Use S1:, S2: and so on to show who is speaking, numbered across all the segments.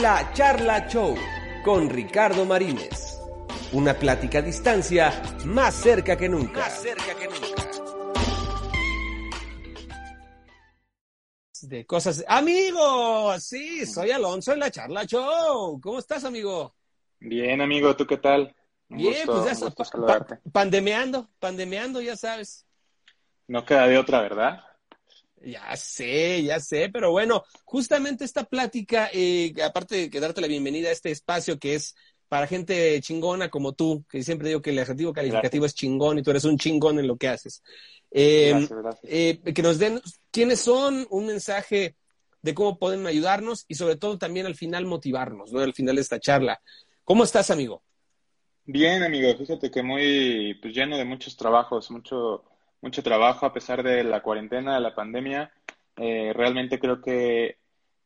S1: La Charla Show con Ricardo Marínez. Una plática a distancia más cerca que nunca. Más cerca que nunca.
S2: De cosas. Amigo, sí, soy Alonso en la Charla Show. ¿Cómo estás, amigo?
S3: Bien, amigo, ¿tú qué tal?
S2: Un Bien, gusto, pues ya está. pandemeando, pandemeando, ya sabes.
S3: No queda de otra, ¿verdad?
S2: Ya sé, ya sé, pero bueno, justamente esta plática, eh, aparte de darte la bienvenida a este espacio que es para gente chingona como tú, que siempre digo que el adjetivo calificativo es chingón y tú eres un chingón en lo que haces. Eh, eh, que nos den quiénes son, un mensaje de cómo pueden ayudarnos y sobre todo también al final motivarnos, ¿no? Al final de esta charla. ¿Cómo estás, amigo?
S3: Bien, amigo, fíjate que muy pues, lleno de muchos trabajos, mucho mucho trabajo a pesar de la cuarentena, de la pandemia. Eh, realmente creo que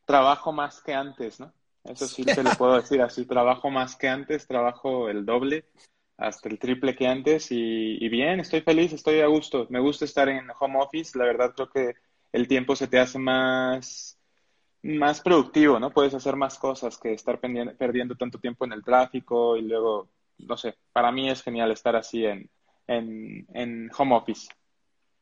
S3: trabajo más que antes, ¿no? Eso sí te lo puedo decir así, trabajo más que antes, trabajo el doble, hasta el triple que antes y, bien, estoy feliz, estoy a gusto. Me gusta estar en home office, la verdad creo que el tiempo se te hace más, más productivo, ¿no? Puedes hacer más cosas que estar perdiendo tanto tiempo en el tráfico y luego, no sé, para mí es genial estar así en, en, en home office.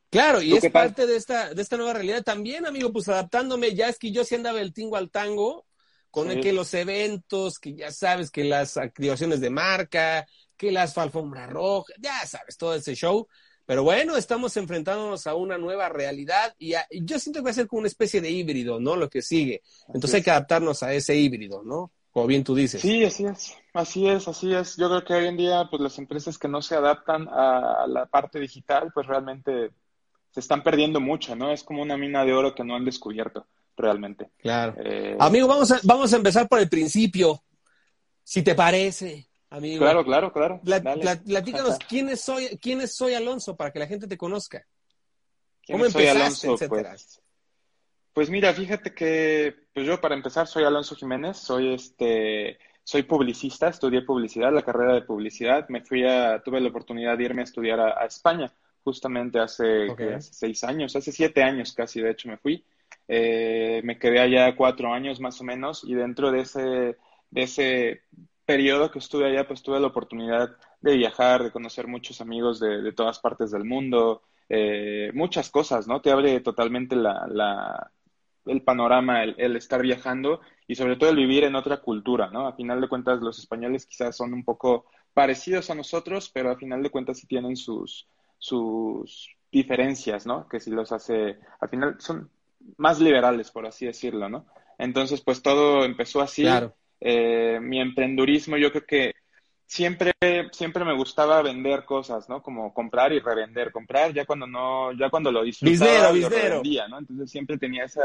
S2: Claro, y es parte de esta, de esta nueva realidad también, amigo, pues adaptándome, ya es que yo sí andaba el tingo al tango, con el que los eventos, que ya sabes, que las activaciones de marca, que las alfombra roja, ya sabes, todo ese show. Pero bueno, estamos enfrentándonos a una nueva realidad y, yo siento que va a ser como una especie de híbrido, ¿no? Lo que sigue. Entonces hay que adaptarnos a ese híbrido, ¿no? Como bien tú dices.
S3: Sí, así es, así es, así es. Yo creo que hoy en día, pues las empresas que no se adaptan a la parte digital, pues realmente se están perdiendo mucho, ¿no? Es como una mina de oro que no han descubierto realmente.
S2: Claro. Eh, amigo, vamos a, vamos a empezar por el principio, si te parece, amigo.
S3: Claro, claro, claro.
S2: platícanos, ¿quién es, soy, ¿quién es Soy Alonso para que la gente te conozca?
S3: ¿Cómo soy Alonso? Pues, pues, mira, fíjate que pues yo para empezar soy Alonso Jiménez, soy este soy publicista, estudié publicidad, la carrera de publicidad, me fui a, tuve la oportunidad de irme a estudiar a España justamente hace, seis años, hace siete años casi, de hecho me fui. Eh, me quedé allá cuatro años más o menos y dentro de ese, de ese periodo que estuve allá, pues tuve la oportunidad de viajar, de conocer muchos amigos de, todas partes del mundo, eh, muchas cosas, ¿no? Te abre totalmente la, la el panorama, el, el, estar viajando y sobre todo el vivir en otra cultura, ¿no? A final de cuentas, los españoles quizás son un poco parecidos a nosotros, pero a final de cuentas sí tienen sus, sus diferencias, ¿no? Que si los hace, al final son más liberales, por así decirlo, ¿no? Entonces, pues todo empezó así.
S2: Claro.
S3: Eh, mi emprendurismo, yo creo que siempre, siempre me gustaba vender cosas, ¿no? Como comprar y revender. Comprar ya cuando no, ya cuando lo disfrutaba, lo revendía, ¿no? Entonces siempre tenía esa...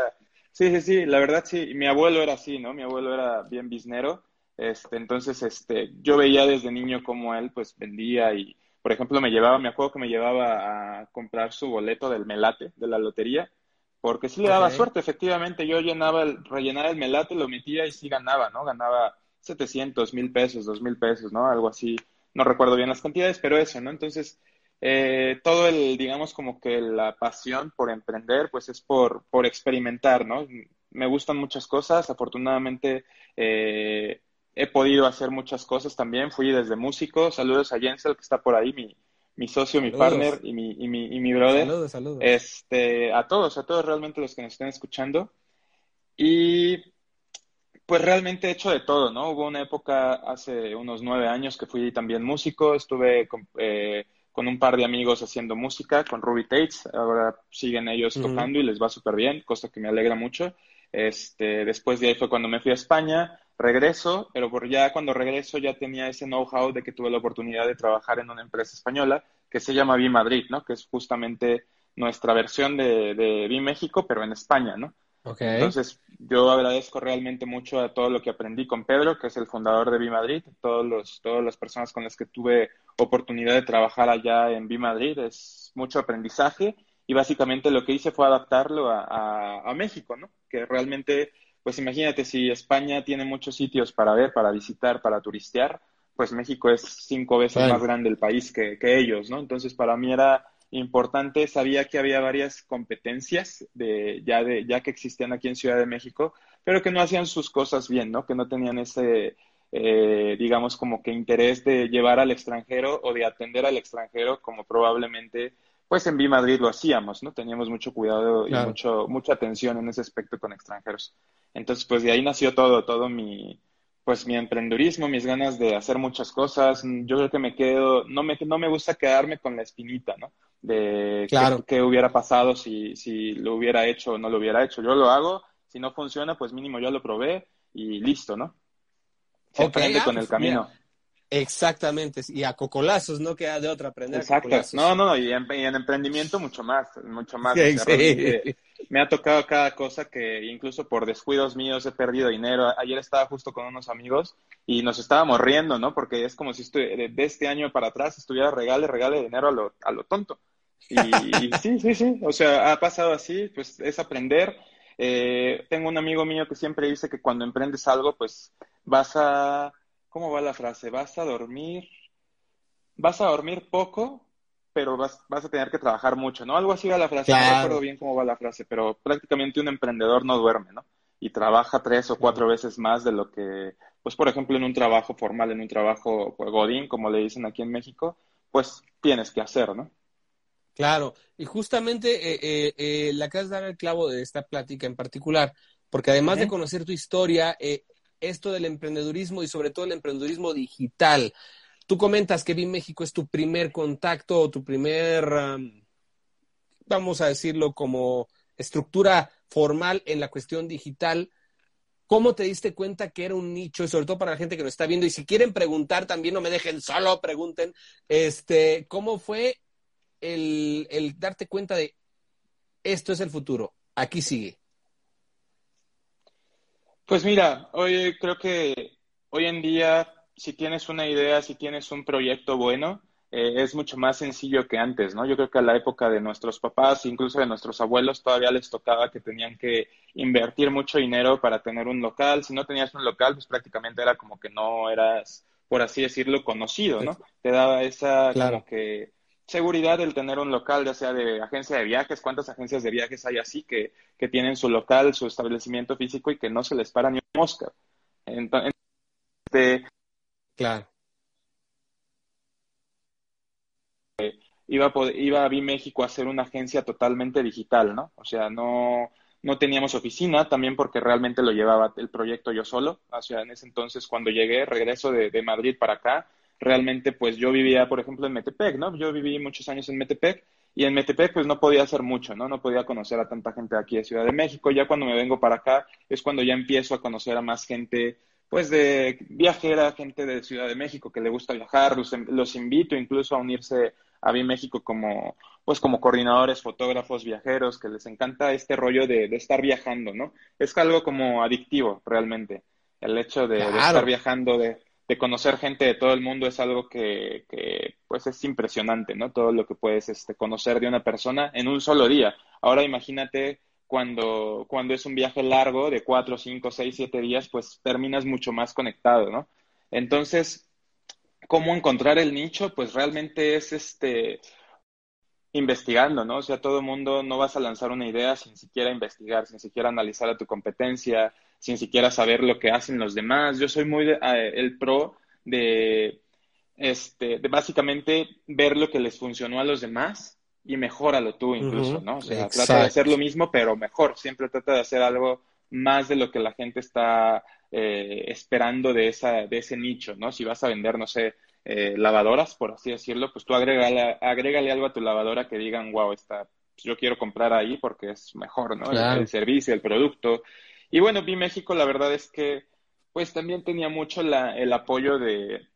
S3: Sí, sí, sí, la verdad sí. Mi abuelo era así, ¿no? Mi abuelo era bien biznero. Este, entonces, este, yo veía desde niño cómo él, pues, vendía y por ejemplo, me llevaba, me acuerdo que me llevaba a comprar su boleto del melate de la lotería, porque sí le daba suerte, efectivamente. Yo llenaba el, rellenaba el melate, lo metía y sí ganaba, ¿no? Ganaba 700, mil pesos, dos mil pesos, ¿no? Algo así. No recuerdo bien las cantidades, pero eso, ¿no? Entonces, eh, todo el, digamos, como que la pasión por emprender, pues es por, por experimentar, ¿no? Me gustan muchas cosas. Afortunadamente, eh, he podido hacer muchas cosas también. Fui desde músico. Saludos a Jensel, que está por ahí, mi, mi socio, mi partner y mi, y mi, y mi brother.
S2: Saludos, saludos.
S3: Este, a todos, a todos realmente los que nos estén escuchando. Y pues realmente he hecho de todo, ¿no? Hubo una época hace unos nueve años que fui también músico. Estuve con, eh, con un par de amigos haciendo música, con Ruby Tates. Ahora siguen ellos tocando y les va súper bien, cosa que me alegra mucho. Este, después de ahí fue cuando me fui a España regreso, pero por ya cuando regreso ya tenía ese know-how de que tuve la oportunidad de trabajar en una empresa española que se llama BIM Madrid, ¿no? Que es justamente nuestra versión de, de BIM México, pero en España, ¿no? Entonces, yo agradezco realmente mucho a todo lo que aprendí con Pedro, que es el fundador de BIM Madrid, todos los, todas las personas con las que tuve oportunidad de trabajar allá en BIM Madrid, es mucho aprendizaje y básicamente lo que hice fue adaptarlo a, a, a México, ¿no? Que realmente pues imagínate si España tiene muchos sitios para ver, para visitar, para turistear, pues México es cinco veces más grande el país que, ellos, ¿no? Entonces para mí era importante. Sabía que había varias competencias de, ya, de, ya que existían aquí en Ciudad de México, pero que no hacían sus cosas bien, ¿no? Que no tenían ese, eh, digamos, como que interés de llevar al extranjero o de atender al extranjero como probablemente, pues en B Madrid lo hacíamos, ¿no? Teníamos mucho cuidado y mucho, mucha atención en ese aspecto con extranjeros. Entonces, pues de ahí nació todo, todo mi, pues mi emprendurismo, mis ganas de hacer muchas cosas. Yo creo que me quedo, no me, no me gusta quedarme con la espinita, ¿no? De qué, hubiera pasado si, si lo hubiera hecho o no lo hubiera hecho. Yo lo hago, si no funciona, pues mínimo yo lo probé y listo, ¿no? Se aprende ah, con el pues, camino.
S2: Exactamente, y a cocolazos no queda de otra aprender.
S3: Exacto, no, no, y en, emprendimiento mucho más, mucho más. Me ha tocado cada cosa que incluso por descuidos míos he perdido dinero. Ayer estaba justo con unos amigos y nos estábamos riendo, ¿no? Porque es como si de este año para atrás estuviera regale, regale dinero a lo, a lo tonto. Y, sí, sí, sí, o sea, ha pasado así, pues es aprender. Eh, tengo un amigo mío que siempre dice que cuando emprendes algo, pues vas a ¿cómo va la frase? Vas a dormir, vas a dormir poco, pero vas, vas a tener que trabajar mucho, ¿no? Algo así va la frase, no recuerdo bien cómo va la frase, pero prácticamente un emprendedor no duerme, ¿no? Y trabaja tres o cuatro veces más de lo que, pues por ejemplo, en un trabajo formal, en un trabajo pues, godín, como le dicen aquí en México, pues tienes que hacer, ¿no?
S2: Claro, y justamente eh, eh, eh, la acabas de dar el clavo de esta plática en particular, porque además de conocer tu historia, eh, esto del emprendedurismo y sobre todo el emprendedurismo digital. Tú comentas que BIM México es tu primer contacto o tu primer, vamos a decirlo como estructura formal en la cuestión digital. ¿Cómo te diste cuenta que era un nicho? Y sobre todo para la gente que nos está viendo. Y si quieren preguntar, también no me dejen solo, pregunten. Este, ¿Cómo fue el, el darte cuenta de esto es el futuro? Aquí sigue.
S3: Pues mira, hoy creo que hoy en día, si tienes una idea, si tienes un proyecto bueno, eh, es mucho más sencillo que antes, ¿no? Yo creo que a la época de nuestros papás, incluso de nuestros abuelos, todavía les tocaba que tenían que invertir mucho dinero para tener un local. Si no tenías un local, pues prácticamente era como que no eras, por así decirlo, conocido, ¿no? Te daba esa como que seguridad el tener un local, ya sea de agencia de viajes, cuántas agencias de viajes hay así que, que tienen su local, su establecimiento físico y que no se les para ni un mosca. Entonces, este,
S2: claro.
S3: Iba a, poder, iba a México a hacer una agencia totalmente digital, ¿no? O sea, no, no teníamos oficina, también porque realmente lo llevaba el proyecto yo solo. O sea, en ese entonces, cuando llegué, regreso de, de Madrid para acá, realmente pues yo vivía, por ejemplo, en Metepec, ¿no? Yo viví muchos años en Metepec y en Metepec pues no podía hacer mucho, ¿no? No podía conocer a tanta gente aquí de Ciudad de México. Ya cuando me vengo para acá es cuando ya empiezo a conocer a más gente pues de viajera, gente de Ciudad de México que le gusta viajar, los, invito incluso a unirse a México como pues como coordinadores, fotógrafos, viajeros, que les encanta este rollo de, estar viajando, ¿no? Es algo como adictivo realmente, el hecho de estar viajando, de, de conocer gente de todo el mundo es algo que, que, pues es impresionante, ¿no? Todo lo que puedes este, conocer de una persona en un solo día. Ahora imagínate cuando, cuando es un viaje largo de cuatro, cinco, seis, siete días, pues terminas mucho más conectado, ¿no? Entonces, ¿cómo encontrar el nicho? Pues realmente es este investigando, ¿no? O sea, todo el mundo no vas a lanzar una idea sin siquiera investigar, sin siquiera analizar a tu competencia, sin siquiera saber lo que hacen los demás. Yo soy muy eh, el pro de, este, de básicamente ver lo que les funcionó a los demás y mejóralo tú incluso, ¿no? O sea, trata de hacer lo mismo, pero mejor. Siempre trata de hacer algo más de lo que la gente está eh, esperando de, esa, de ese nicho, ¿no? Si vas a vender, no sé, eh, lavadoras, por así decirlo, pues tú agrégale, agrégale algo a tu lavadora que digan, wow, está, pues yo quiero comprar ahí porque es mejor, ¿no? El, servicio, el producto. Y bueno, Vi México, la verdad es que, pues también tenía mucho la, el apoyo de,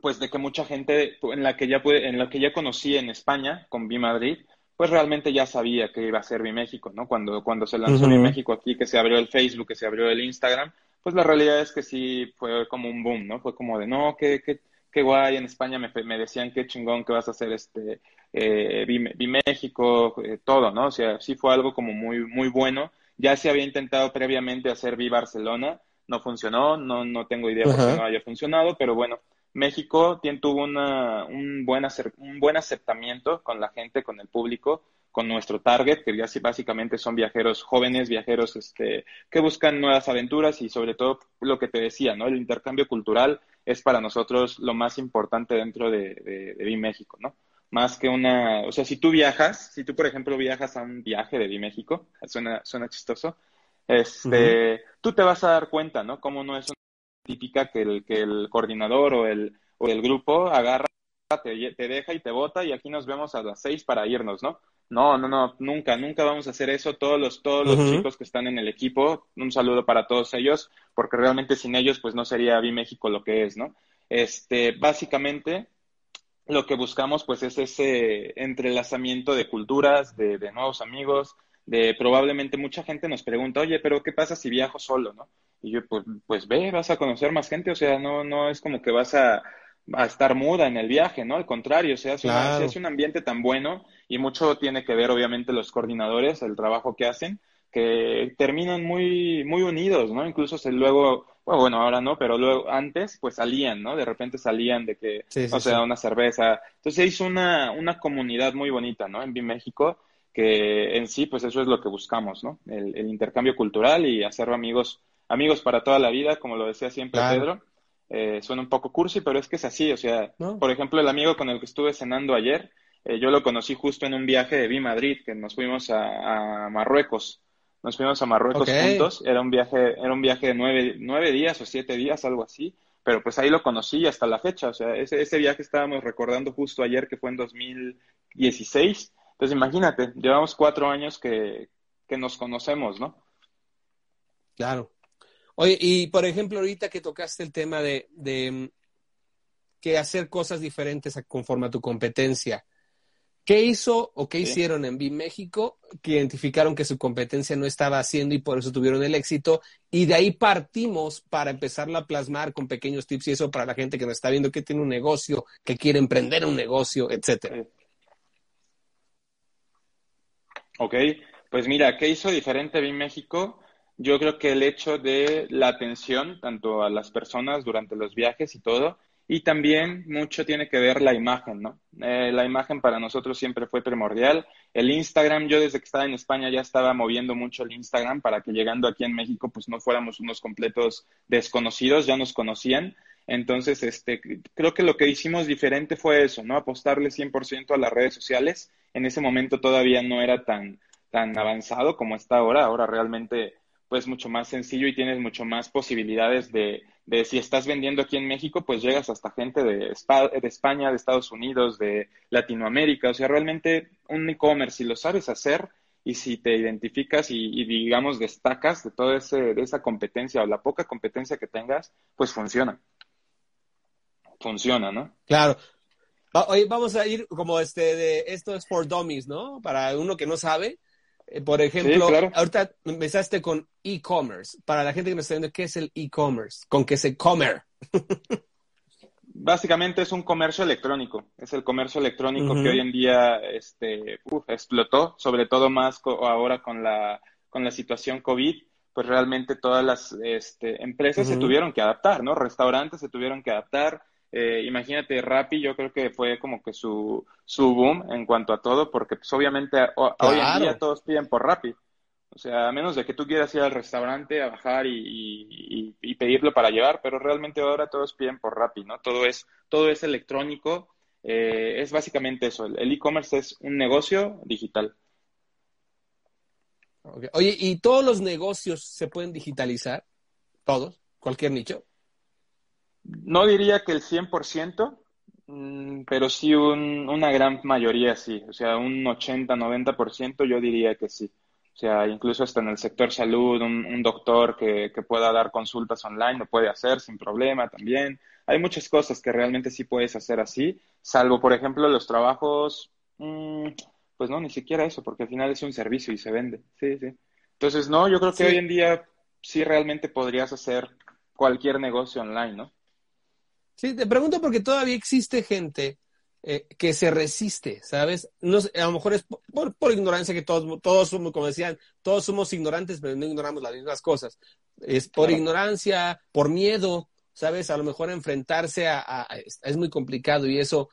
S3: pues de que mucha gente en la que ya pude, en la que ya conocí en España con Vi Madrid, pues realmente ya sabía que iba a ser Vi México, ¿no? Cuando, cuando se lanzó Vi México aquí, que se abrió el Facebook, que se abrió el Instagram, pues la realidad es que sí fue como un boom, ¿no? Fue como de, no, que, que qué guay, en España me, me decían qué chingón que vas a hacer este, eh, vi, México, eh, todo, ¿no? O sea, sí fue algo como muy, muy bueno. Ya se había intentado previamente hacer Vi Barcelona, no funcionó, no, no tengo idea por qué no haya funcionado, pero bueno, México tuvo una, un, buen un buen aceptamiento con la gente, con el público, con nuestro target, que ya básicamente son viajeros jóvenes, viajeros este, que buscan nuevas aventuras y sobre todo lo que te decía, ¿no? El intercambio cultural es para nosotros lo más importante dentro de, de, de México, ¿no? Más que una, o sea, si tú viajas, si tú por ejemplo viajas a un viaje de México, suena, suena chistoso, este, tú te vas a dar cuenta, ¿no? Como no es una típica que el, que el coordinador o el, o el grupo agarra, te, te deja y te bota y aquí nos vemos a las seis para irnos, ¿no? No, no, no, nunca, nunca vamos a hacer eso. Todos los, todos los chicos que están en el equipo, un saludo para todos ellos, porque realmente sin ellos, pues no sería México lo que es, ¿no? Este, básicamente, lo que buscamos, pues, es ese entrelazamiento de culturas, de, de nuevos amigos, de probablemente mucha gente nos pregunta, oye, pero ¿qué pasa si viajo solo, no? Y yo, pues, pues ve, vas a conocer más gente, o sea, no, no es como que vas a, a estar muda en el viaje, ¿no? Al contrario, se hace, se hace un ambiente tan bueno y mucho tiene que ver, obviamente, los coordinadores, el trabajo que hacen, que terminan muy, muy unidos, ¿no? Incluso se luego, bueno, ahora no, pero luego antes, pues salían, ¿no? De repente salían de que, o sea, una cerveza. Entonces se hizo una, una comunidad muy bonita, ¿no? En México que en sí, pues eso es lo que buscamos, ¿no? El, intercambio cultural y hacer amigos, amigos para toda la vida, como lo decía siempre Pedro. Eh, suena un poco cursi, pero es que es así, o sea, por ejemplo, el amigo con el que estuve cenando ayer, eh, yo lo conocí justo en un viaje de Vi Madrid, que nos fuimos a, Marruecos. Nos fuimos a Marruecos juntos, era un viaje, era un viaje de nueve, nueve días o siete días, algo así, pero pues ahí lo conocí hasta la fecha, o sea, ese, ese viaje estábamos recordando justo ayer que fue en 2016 entonces, imagínate, llevamos cuatro años que, nos conocemos, ¿no?
S2: Claro. Oye, y por ejemplo, ahorita que tocaste el tema de, de que hacer cosas diferentes conforme a tu competencia, ¿qué hizo o qué hicieron en México que identificaron que su competencia no estaba haciendo y por eso tuvieron el éxito? Y de ahí partimos para empezarla a plasmar con pequeños tips y eso para la gente que nos está viendo que tiene un negocio, que quiere emprender un negocio, etcétera.
S3: Ok, pues mira, ¿qué hizo diferente México? Yo creo que el hecho de la atención tanto a las personas durante los viajes y todo, y también mucho tiene que ver la imagen, ¿no? Eh, la imagen para nosotros siempre fue primordial. El Instagram, yo desde que estaba en España ya estaba moviendo mucho el Instagram para que llegando aquí en México pues no fuéramos unos completos desconocidos, ya nos conocían. Entonces, este, creo que lo que hicimos diferente fue eso, ¿no? Apostarle 100% a las redes sociales. En ese momento todavía no era tan, tan avanzado como está ahora. Ahora realmente, pues, mucho más sencillo y tienes mucho más posibilidades de, de si estás vendiendo aquí en México, pues llegas hasta gente de, España, de Estados Unidos, de Latinoamérica. O sea, realmente un e-commerce, si lo sabes hacer, y si te identificas y, digamos destacas de toda de esa competencia o la poca competencia que tengas, pues funciona funciona, ¿no?
S2: Claro. Hoy vamos a ir como este de esto es for dummies, ¿no? Para uno que no sabe. Eh, por ejemplo, ahorita empezaste con e-commerce. Para la gente que me está viendo, ¿qué es el e-commerce? ¿Con qué se comer?
S3: Básicamente es un comercio electrónico. Es el comercio electrónico que hoy en día este, explotó, sobre todo más ahora con la, con la situación COVID pues realmente todas las este, empresas se tuvieron que adaptar, ¿no? Restaurantes se tuvieron que adaptar, eh, imagínate, Rappi yo creo que fue como que su, su boom en cuanto a todo, porque pues obviamente hoy en día todos piden por Rappi. O sea, a menos de que tú quieras ir al restaurante a bajar y, y, pedirlo para llevar, pero realmente ahora todos piden por Rappi, ¿no? Todo es, todo es electrónico. Eh, es básicamente eso. El e-commerce es un negocio digital.
S2: Oye, ¿y todos los negocios se pueden digitalizar? ¿Todos? ¿Cualquier nicho?
S3: No diría que el 100%, mm, pero sí una gran mayoría sí. O sea, un 80-90% yo diría que sí. O sea, incluso hasta en el sector salud, un, doctor que, pueda dar consultas online lo puede hacer sin problema también. Hay muchas cosas que realmente sí puedes hacer así, salvo, por ejemplo, los trabajos, mm, pues no, ni siquiera eso, porque al final es un servicio y se vende. Sí, sí. Entonces, no, yo creo que hoy en día sí realmente podrías hacer cualquier negocio online, ¿no?
S2: Sí, te pregunto porque todavía existe gente eh, que se resiste, ¿sabes? No, a lo mejor es por, ignorancia que todos, todos somos, como decían, todos somos ignorantes, pero no ignoramos las mismas cosas. Es por ignorancia, por miedo, ¿sabes? A lo mejor enfrentarse a, es muy complicado y eso.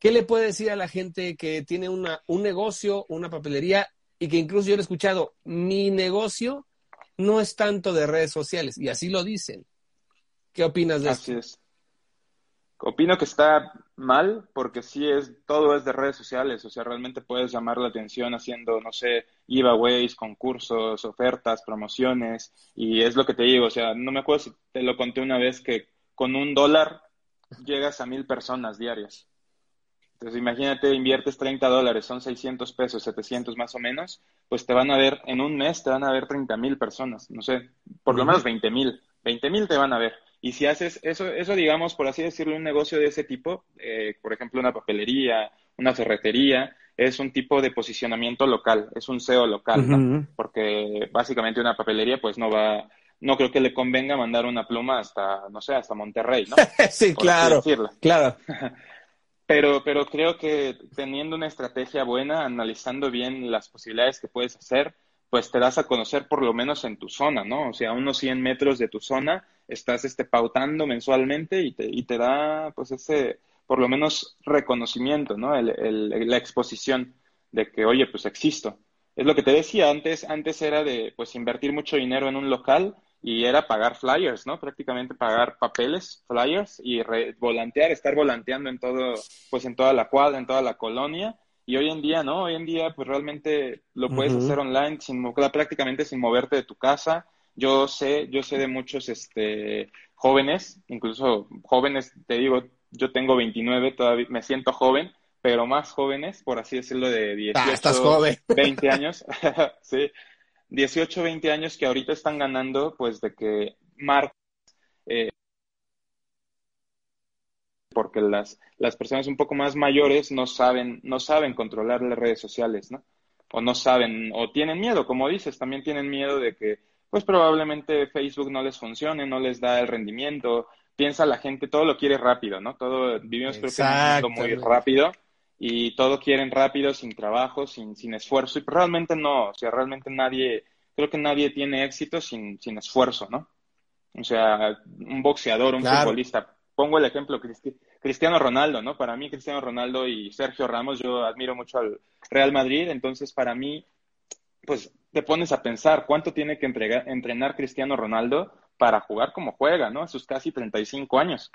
S2: ¿Qué le puede decir a la gente que tiene una, un negocio, una papelería y que incluso yo he escuchado, mi negocio no es tanto de redes sociales y así lo dicen? ¿Qué opinas de
S3: así es. Opino que está mal porque sí es todo es de redes sociales, o sea, realmente puedes llamar la atención haciendo, no sé, giveaways, concursos, ofertas, promociones y es lo que te digo, o sea, no me acuerdo si te lo conté una vez que con un dólar llegas a mil personas diarias. Entonces, imagínate, inviertes 30 dólares, son 600 pesos, 700 más o menos, pues te van a ver, en un mes te van a ver 30 mil personas, no sé, por lo menos 20 mil, 20 mil te van a ver. Y si haces eso, eso digamos, por así decirlo, un negocio de ese tipo, eh, por ejemplo, una papelería, una ferretería, es un tipo de posicionamiento local, es un SEO local, ¿no? Porque básicamente una papelería, pues no va, no creo que le convenga mandar una pluma hasta, no sé, hasta Monterrey, ¿no?
S2: sí, claro, claro.
S3: pero, pero creo que teniendo una estrategia buena, analizando bien las posibilidades que puedes hacer, pues te das a conocer por lo menos en tu zona, ¿no? O sea, a unos 100 metros de tu zona estás este, pautando mensualmente y te, y te da pues ese, por lo menos, reconocimiento, ¿no? El, la exposición de que, oye, pues existo. Es lo que te decía antes, antes era de pues invertir mucho dinero en un local y era pagar flyers, ¿no? Prácticamente pagar papeles, flyers y volantear, estar volanteando en todo, pues en toda la cuadra, en toda la colonia y hoy en día, ¿no? Hoy en día, pues realmente lo puedes hacer online sin, prácticamente sin moverte de tu casa. Yo sé, yo sé de muchos este, jóvenes, incluso jóvenes, te digo, yo tengo 29, todavía me siento joven, pero más jóvenes, por así decirlo, de 18, 20 años, sí, 18, 20 años que ahorita están ganando, pues de que marcas eh, porque las, las personas un poco más mayores no saben, no saben controlar las redes sociales, ¿no? O no saben, o tienen miedo, como dices, también tienen miedo de que, pues probablemente Facebook no les funcione, no les da el rendimiento. Piensa la gente, todo lo quiere rápido, ¿no? Todo, vivimos creo que en un mundo muy rápido y todo quieren rápido, sin trabajo, sin, sin esfuerzo. Y realmente no, o sea, realmente nadie, creo que nadie tiene éxito sin, sin esfuerzo, ¿no? O sea, un boxeador, un futbolista, pongo el ejemplo, Cristiano Ronaldo, ¿no? Para mí, Cristiano Ronaldo y Sergio Ramos, yo admiro mucho al Real Madrid, entonces para mí, pues te pones a pensar cuánto tiene que entrenar Cristiano Ronaldo para jugar como juega, ¿no? A sus casi 35 años.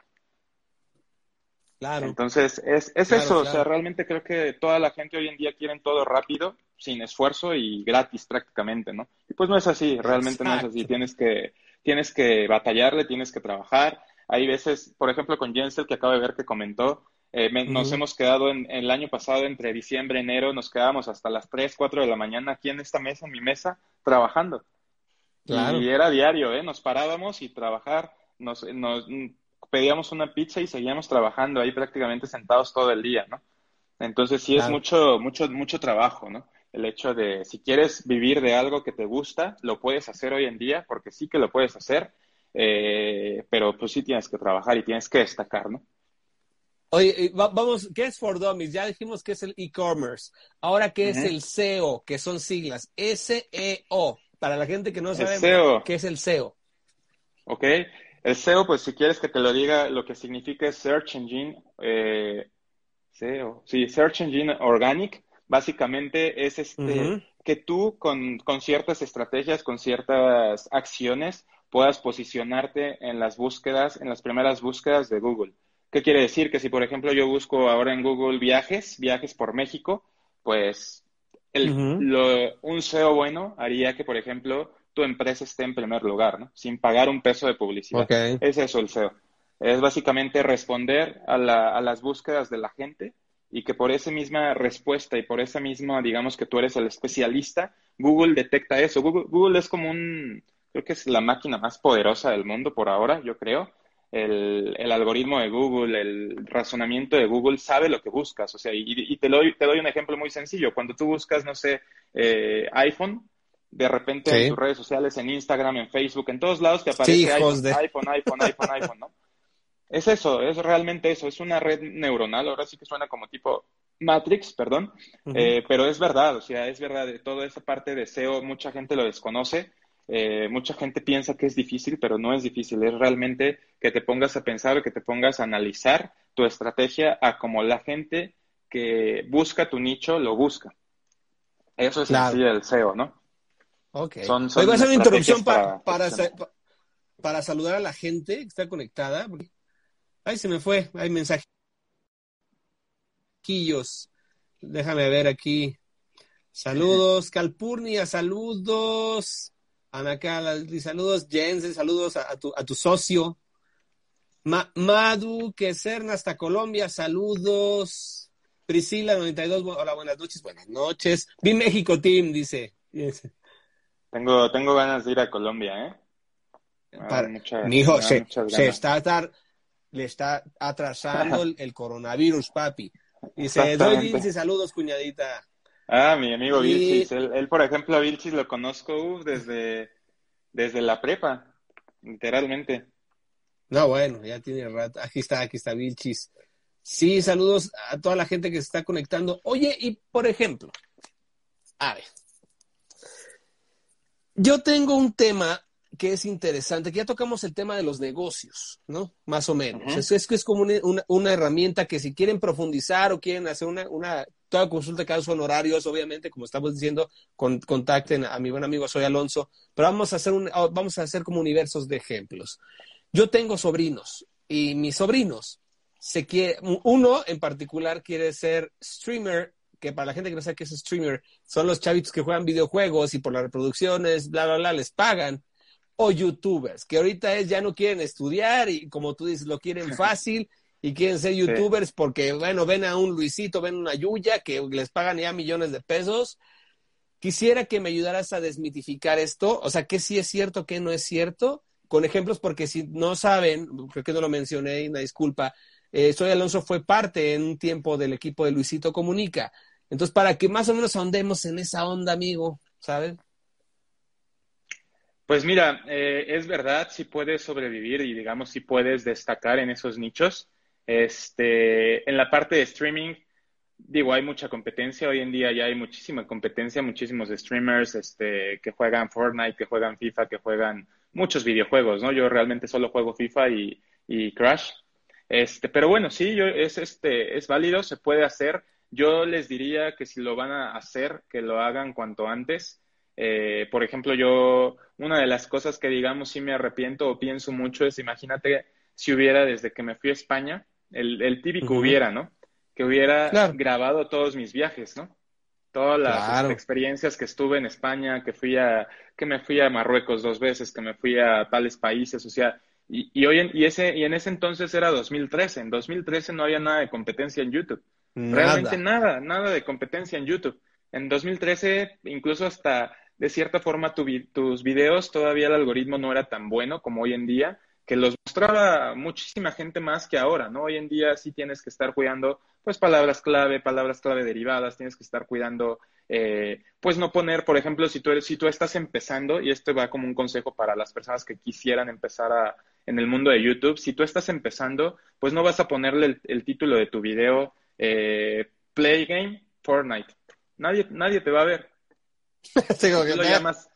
S3: Claro. Entonces, es, es eso, o sea, realmente creo que toda la gente hoy en día quiere todo rápido, sin esfuerzo y gratis prácticamente, ¿no? Y pues no es así, realmente no es así, tienes que, tienes que batallarle, tienes que trabajar, hay veces, por ejemplo, con Jensel, que acabo de ver que comentó, eh, nos hemos quedado en, el año pasado, entre diciembre y enero, nos quedábamos hasta las 3, 4 de la mañana aquí en esta mesa, en mi mesa, trabajando. Y era diario, ¿eh? Nos parábamos y trabajar, nos, nos pedíamos una pizza y seguíamos trabajando ahí prácticamente sentados todo el día, ¿no? Entonces sí es mucho, mucho, mucho trabajo, ¿no? El hecho de, si quieres vivir de algo que te gusta, lo puedes hacer hoy en día, porque sí que lo puedes hacer, eh, pero pues sí tienes que trabajar y tienes que destacar, ¿no?
S2: Oye, vamos, ¿qué es for Dummies? Ya dijimos que es el e-commerce. Ahora, ¿qué es el SEO? Que son siglas. S-E-O. Para la gente que no sabe e qué es el SEO.
S3: Ok. El SEO, pues si quieres que te lo diga, lo que significa es Search Engine, eh, SEO, sí, Search Engine Organic. Básicamente es este, que tú con, con ciertas estrategias, con ciertas acciones, puedas posicionarte en las búsquedas, en las primeras búsquedas de Google. ¿Qué quiere decir? Que si, por ejemplo, yo busco ahora en Google viajes, viajes por México, pues un SEO bueno haría que, por ejemplo, tu empresa esté en primer lugar, ¿no? Sin pagar un peso de publicidad. Es eso el SEO. Es básicamente responder a, las búsquedas de la gente y que por esa misma respuesta y por esa misma, digamos que tú eres el especialista, Google detecta eso. Google es como un, creo que es la máquina más poderosa del mundo por ahora, yo creo. El, el, algoritmo de Google, el razonamiento de Google sabe lo que buscas. O sea, y, te, doy, te doy un ejemplo muy sencillo. Cuando tú buscas, no sé, eh, iPhone, de repente en tus redes sociales, en Instagram, en Facebook, en todos lados te aparece iPhone, iPhone, iPhone, iPhone, iPhone, ¿no? Es eso, es realmente eso, es una red neuronal, ahora sí que suena como tipo Matrix, perdón, eh, pero es verdad, o sea, es verdad, toda esa parte de SEO mucha gente lo desconoce eh, mucha gente piensa que es difícil, pero no es difícil. Es realmente que te pongas a pensar, que te pongas a analizar tu estrategia a como la gente que busca tu nicho lo busca. Eso es claro. así el SEO, ¿no?
S2: Ok. Son, voy a hacer una interrupción para, para, saludar a la gente que está conectada. Ay, se me fue. Hay mensajes. Déjame ver aquí. Saludos, Calpurnia, saludos. Anacala, saludos, Jens, saludos a, tu, a tu socio. Madu, que Serna hasta Colombia, saludos. Priscila 92, hola, buenas noches, buenas noches. Vi México Team, dice.
S3: Tengo, tengo ganas de ir a Colombia, ¿eh?
S2: mi hijo se, está le está atrasando el, coronavirus, papi. Dice, doy dice, saludos, cuñadita.
S3: Ah, mi amigo Vilchis. Él, por ejemplo, a Vilchis lo conozco desde, desde la prepa, literalmente.
S2: No, bueno, ya tiene rato. Aquí está, aquí está Vilchis. Sí, saludos a toda la gente que se está conectando. Oye, y por ejemplo, a ver, yo tengo un tema que es interesante, que ya tocamos el tema de los negocios, ¿no? Más o menos. es, que es, como una, herramienta que si quieren profundizar o quieren hacer una, una toda consulta de casos honorarios, obviamente, como estamos diciendo, contacten a mi buen amigo Soy Alonso, pero vamos a hacer un, oh, vamos a hacer como universos de ejemplos. Yo tengo sobrinos y mis sobrinos se quiere, uno en particular quiere ser streamer, que para la gente que no sabe qué es streamer, son los chavitos que juegan videojuegos y por las reproducciones, bla, bla, bla, les pagan o youtubers, que ahorita es ya no quieren estudiar y como tú dices, lo quieren fácil y quieren ser youtubers porque, bueno, ven a un Luisito, ven a una Yuya que les pagan ya millones de pesos. Quisiera que me ayudaras a desmitificar esto, o sea, que sí es cierto, que no es cierto, con ejemplos, porque si no saben, creo que no lo mencioné, una disculpa, eh, Soy Alonso fue parte en un tiempo del equipo de Luisito Comunica. Entonces, para que más o menos ahondemos en esa onda, amigo, ¿sabes?
S3: Pues mira, eh, es verdad, si puedes sobrevivir y digamos si puedes destacar en esos nichos. Este, en la parte de streaming, digo, hay mucha competencia. Hoy en día ya hay muchísima competencia, muchísimos streamers este, que juegan Fortnite, que juegan FIFA, que juegan muchos videojuegos, ¿no? Yo realmente solo juego FIFA y, y Crash. Este, pero bueno, sí, yo, es, este, es válido, se puede hacer. Yo les diría que si lo van a hacer, que lo hagan cuanto antes. Eh, por ejemplo, yo, una de las cosas que digamos sí me arrepiento o pienso mucho es, imagínate si hubiera desde que me fui a España, el, típico hubiera, ¿no? Que hubiera grabado todos mis viajes, ¿no? Todas las experiencias que estuve en España, que fui a, que me fui a Marruecos dos veces, que me fui a tales países, o sea, y, y hoy en, y ese, y en ese entonces era 2013. En 2013 no había nada de competencia en YouTube. Realmente nada, nada de competencia en YouTube. En 2013, incluso hasta de cierta forma tus videos, todavía el algoritmo no era tan bueno como hoy en día que los mostraba muchísima gente más que ahora, ¿no? Hoy en día sí tienes que estar cuidando, pues, palabras clave, palabras clave derivadas, tienes que estar cuidando, eh, pues, no poner, por ejemplo, si tú, eres, si tú estás empezando, y esto va como un consejo para las personas que quisieran empezar a, en el mundo de YouTube, si tú estás empezando, pues no vas a ponerle el, título de tu video, eh, Play Game Fortnite. Nadie, nadie te va a ver. lo llamas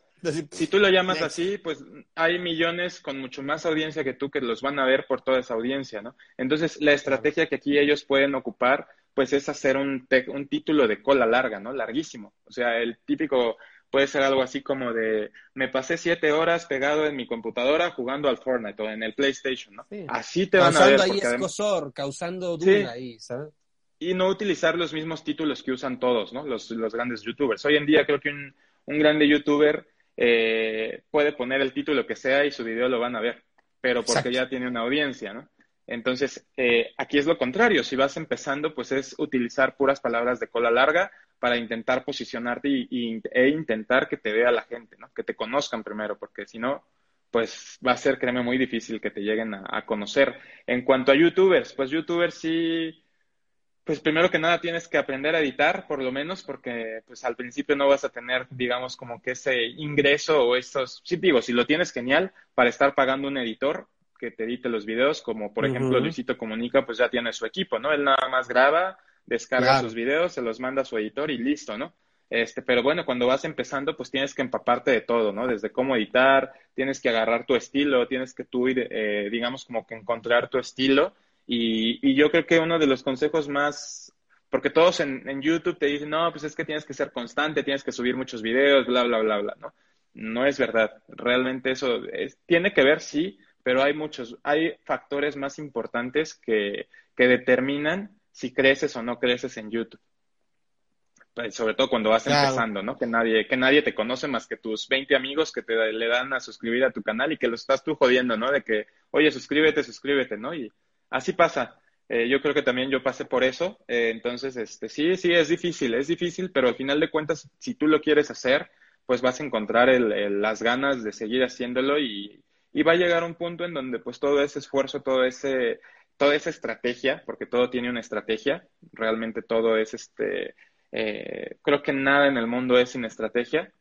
S3: si tú lo llamas así, pues hay millones con mucho más audiencia que tú que los van a ver por toda esa audiencia, ¿no? Entonces, la estrategia que aquí ellos pueden ocupar, pues es hacer un, un título de cola larga, ¿no? Larguísimo. O sea, el típico puede ser algo así como de, me pasé siete horas pegado en mi computadora jugando al Fortnite o en el PlayStation, ¿no? Así te van a ver.
S2: Ahí escosor, causando duda ahí, ¿sabes?
S3: Y no utilizar los mismos títulos que usan todos, ¿no? Los, los grandes youtubers. Hoy en día creo que un, un grande youtuber eh, puede poner el título que sea y su video lo van a ver, pero porque ya tiene una audiencia, ¿no? Entonces, eh, aquí es lo contrario. Si vas empezando, pues es utilizar puras palabras de cola larga para intentar posicionarte y, e intentar que te vea la gente, ¿no? Que te conozcan primero, porque si no, pues va a ser, créeme, muy difícil que te lleguen a, a conocer. En cuanto a youtubers, pues youtubers sí pues primero que nada tienes que aprender a editar, por lo menos, porque pues al principio no vas a tener, digamos, como que ese ingreso o estos, sí digo, si lo tienes genial para estar pagando un editor que te edite los videos, como por ejemplo Luisito Comunica, pues ya tiene su equipo, ¿no? Él nada más graba, descarga sus videos, se los manda a su editor y listo, ¿no? Este, pero bueno, cuando vas empezando, pues tienes que empaparte de todo, ¿no? Desde cómo editar, tienes que agarrar tu estilo, tienes que tú ir, eh, digamos, como que encontrar tu estilo. Y, y, yo creo que uno de los consejos más, porque todos en, en, YouTube te dicen, no, pues es que tienes que ser constante, tienes que subir muchos videos, bla, bla, bla, bla, ¿no? No es verdad. Realmente eso es, tiene que ver, sí, pero hay muchos, hay factores más importantes que, que determinan si creces o no creces en YouTube. Pues, sobre todo cuando vas empezando, ¿no? Que nadie, que nadie te conoce más que tus 20 amigos que te le dan a suscribir a tu canal y que lo estás tú jodiendo, ¿no? De que, oye, suscríbete, suscríbete, ¿no? Y así pasa. Eh, yo creo que también yo pasé por eso. Eh, entonces, este, sí, sí, es difícil, es difícil, pero al final de cuentas, si tú lo quieres hacer, pues vas a encontrar el, las ganas de seguir haciéndolo y, y va a llegar un punto en donde pues todo ese esfuerzo, todo ese, toda esa estrategia, porque todo tiene una estrategia, realmente todo es este, eh, creo que nada en el mundo es sin estrategia.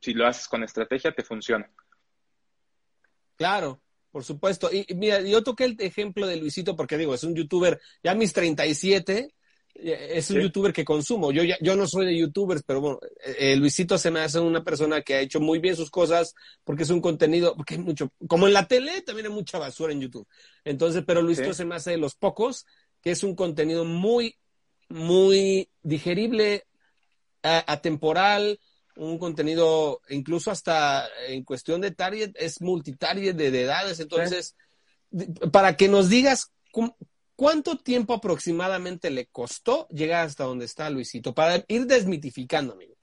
S3: Si lo haces con estrategia, te funciona.
S2: Claro, por supuesto. Y, mira, yo toqué el ejemplo de Luisito porque digo, es un youtuber, ya mis 37, eh, es un youtuber que consumo. Yo, yo no soy de youtubers, pero bueno, eh, Luisito se me hace una persona que ha hecho muy bien sus cosas porque es un contenido, porque hay mucho, como en la tele, también hay mucha basura en YouTube. Entonces, pero Luisito se me hace de los pocos que es un contenido muy muy digerible, atemporal, un contenido incluso hasta en cuestión de target, es multitarget de, edades. Entonces, para que nos digas cuánto tiempo aproximadamente le costó llegar hasta donde está Luisito, para ir desmitificando, amigo.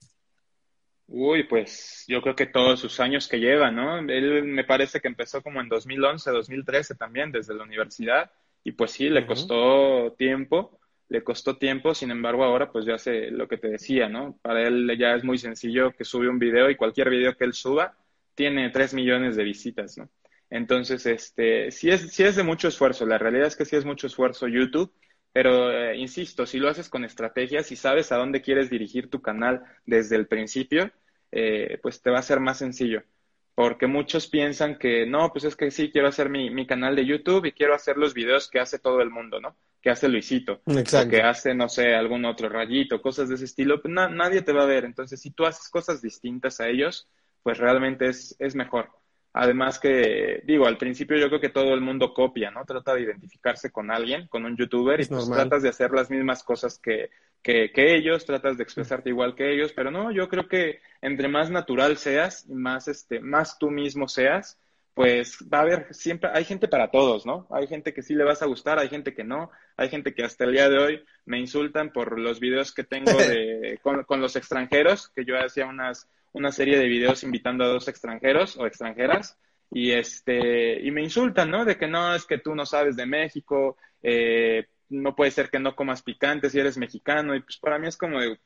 S3: Uy, pues yo creo que todos sus años que lleva, ¿no? Él me parece que empezó como en 2011, 2013 también, desde la universidad, y pues sí, le costó tiempo le costó tiempo, sin embargo ahora pues ya sé lo que te decía, ¿no? Para él ya es muy sencillo que sube un video y cualquier video que él suba tiene 3 millones de visitas, ¿no? Entonces, este, sí es, sí es de mucho esfuerzo, la realidad es que sí es mucho esfuerzo YouTube, pero eh, insisto, si lo haces con estrategias y sabes a dónde quieres dirigir tu canal desde el principio, eh, pues te va a ser más sencillo porque muchos piensan que no, pues es que sí, quiero hacer mi, mi, canal de YouTube y quiero hacer los videos que hace todo el mundo, ¿no? Que hace Luisito, o que hace, no sé, algún otro rayito, cosas de ese estilo, pues nadie te va a ver. Entonces, si tú haces cosas distintas a ellos, pues realmente es, es mejor. Además que, digo, al principio yo creo que todo el mundo copia, ¿no? Trata de identificarse con alguien, con un youtuber, y pues tratas de hacer las mismas cosas que, que, que, ellos, tratas de expresarte igual que ellos, pero no, yo creo que entre más natural seas y más, este, más tú mismo seas, pues va a haber siempre, hay gente para todos, ¿no? Hay gente que sí le vas a gustar, hay gente que no, hay gente que hasta el día de hoy me insultan por los videos que tengo de, con, con los extranjeros, que yo hacía unas una serie de videos invitando a dos extranjeros o extranjeras y este y me insultan, ¿no? De que no es que tú no sabes de México, eh, no puede ser que no comas picante si eres mexicano y pues para mí es como de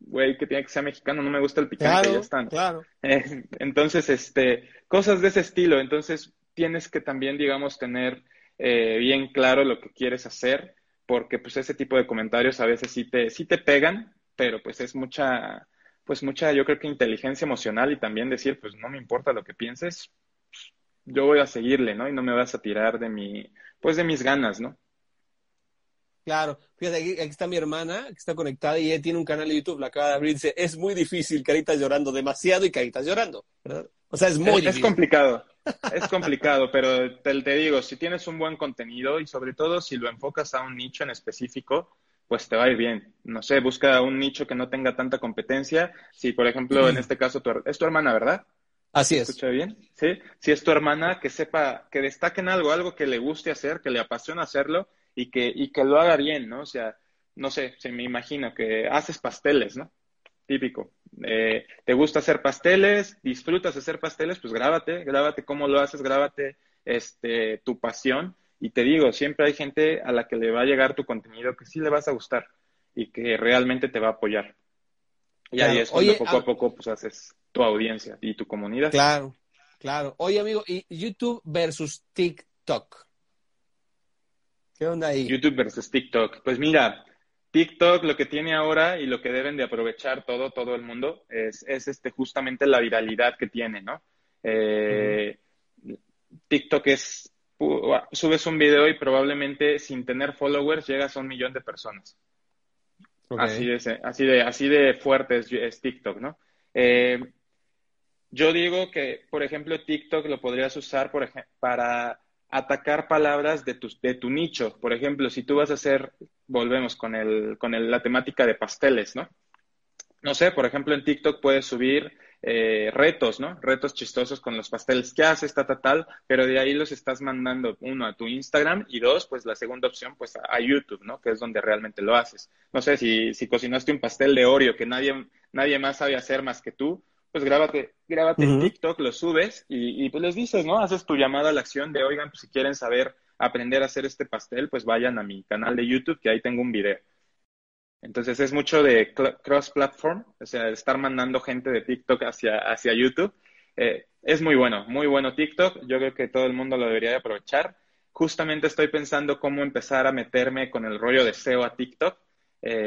S3: güey que tiene que ser mexicano, no me gusta el picante, ya están.
S2: Claro.
S3: entonces, este, cosas de ese estilo, entonces tienes que también, digamos, tener eh, bien claro lo que quieres hacer, porque pues ese tipo de comentarios a veces sí te, sí te pegan, pero pues es mucha, pues mucha, yo creo que inteligencia emocional y también decir, pues no me importa lo que pienses, yo voy a seguirle, ¿no? Y no me vas a tirar de mi, pues de mis ganas, ¿no?
S2: Claro, fíjate, aquí, está mi hermana que está conectada y ella tiene un canal de YouTube, la acaba de abrir, dice, es muy difícil, caritas llorando demasiado y caritas llorando, ¿verdad? O sea, es muy difícil.
S3: Es complicado, es complicado, pero te, te digo, si tienes un buen contenido y sobre todo si lo enfocas a un nicho en específico, pues te va a ir bien. No sé, busca un nicho que no tenga tanta competencia. Si, por ejemplo, en este caso, tu, es tu hermana, ¿verdad?
S2: Así es.
S3: ¿Escucha bien? Sí. Si es tu hermana, que sepa, que destaque en algo, algo que le guste hacer, que le apasiona hacerlo y que, y que lo haga bien, ¿no? O sea, no sé, se me imagino que haces pasteles, ¿no? Típico. Eh, ¿Te gusta hacer pasteles? ¿Disfrutas hacer pasteles? Pues grábate, grábate cómo lo haces, grábate este, tu pasión y te digo, siempre hay gente a la que le va a llegar tu contenido que sí le vas a gustar y que realmente te va a apoyar. Y ahí es cuando poco a, poco pues haces tu audiencia y tu comunidad.
S2: Claro, claro. Oye, amigo, ¿y YouTube versus TikTok? ¿Qué onda ahí?
S3: YouTube versus TikTok. Pues mira, TikTok lo que tiene ahora y lo que deben de aprovechar todo, todo el mundo es, es este, justamente la viralidad que tiene, ¿no? Eh, TikTok es subes un video y probablemente sin tener followers llegas a un millón de personas. Así, de, así, de, así de fuerte es, TikTok, ¿no? Eh, yo digo que, por ejemplo, TikTok lo podrías usar por para atacar palabras de tu, de tu nicho. Por ejemplo, si tú vas a hacer, volvemos con, el, con la temática de pasteles, ¿no? No sé, por ejemplo, en TikTok puedes subir eh, retos, ¿no? Retos chistosos con los pasteles que haces, tal, tal, tal, pero de ahí los estás mandando, uno, a tu Instagram y dos, pues la segunda opción, pues a, YouTube, ¿no? Que es donde realmente lo haces. No sé, si, si cocinaste un pastel de Oreo que nadie, nadie más sabe hacer más que tú, pues grábate, grábate en TikTok, lo subes y, y, pues les dices, ¿no? Haces tu llamada a la acción de, oigan, pues si quieren saber aprender a hacer este pastel, pues vayan a mi canal de YouTube, que ahí tengo un video. Entonces es mucho de cross-platform, o sea, estar mandando gente de TikTok hacia, hacia YouTube. Eh, es muy bueno, muy bueno TikTok. Yo creo que todo el mundo lo debería de aprovechar. Justamente estoy pensando cómo empezar a meterme con el rollo de SEO a TikTok. Eh,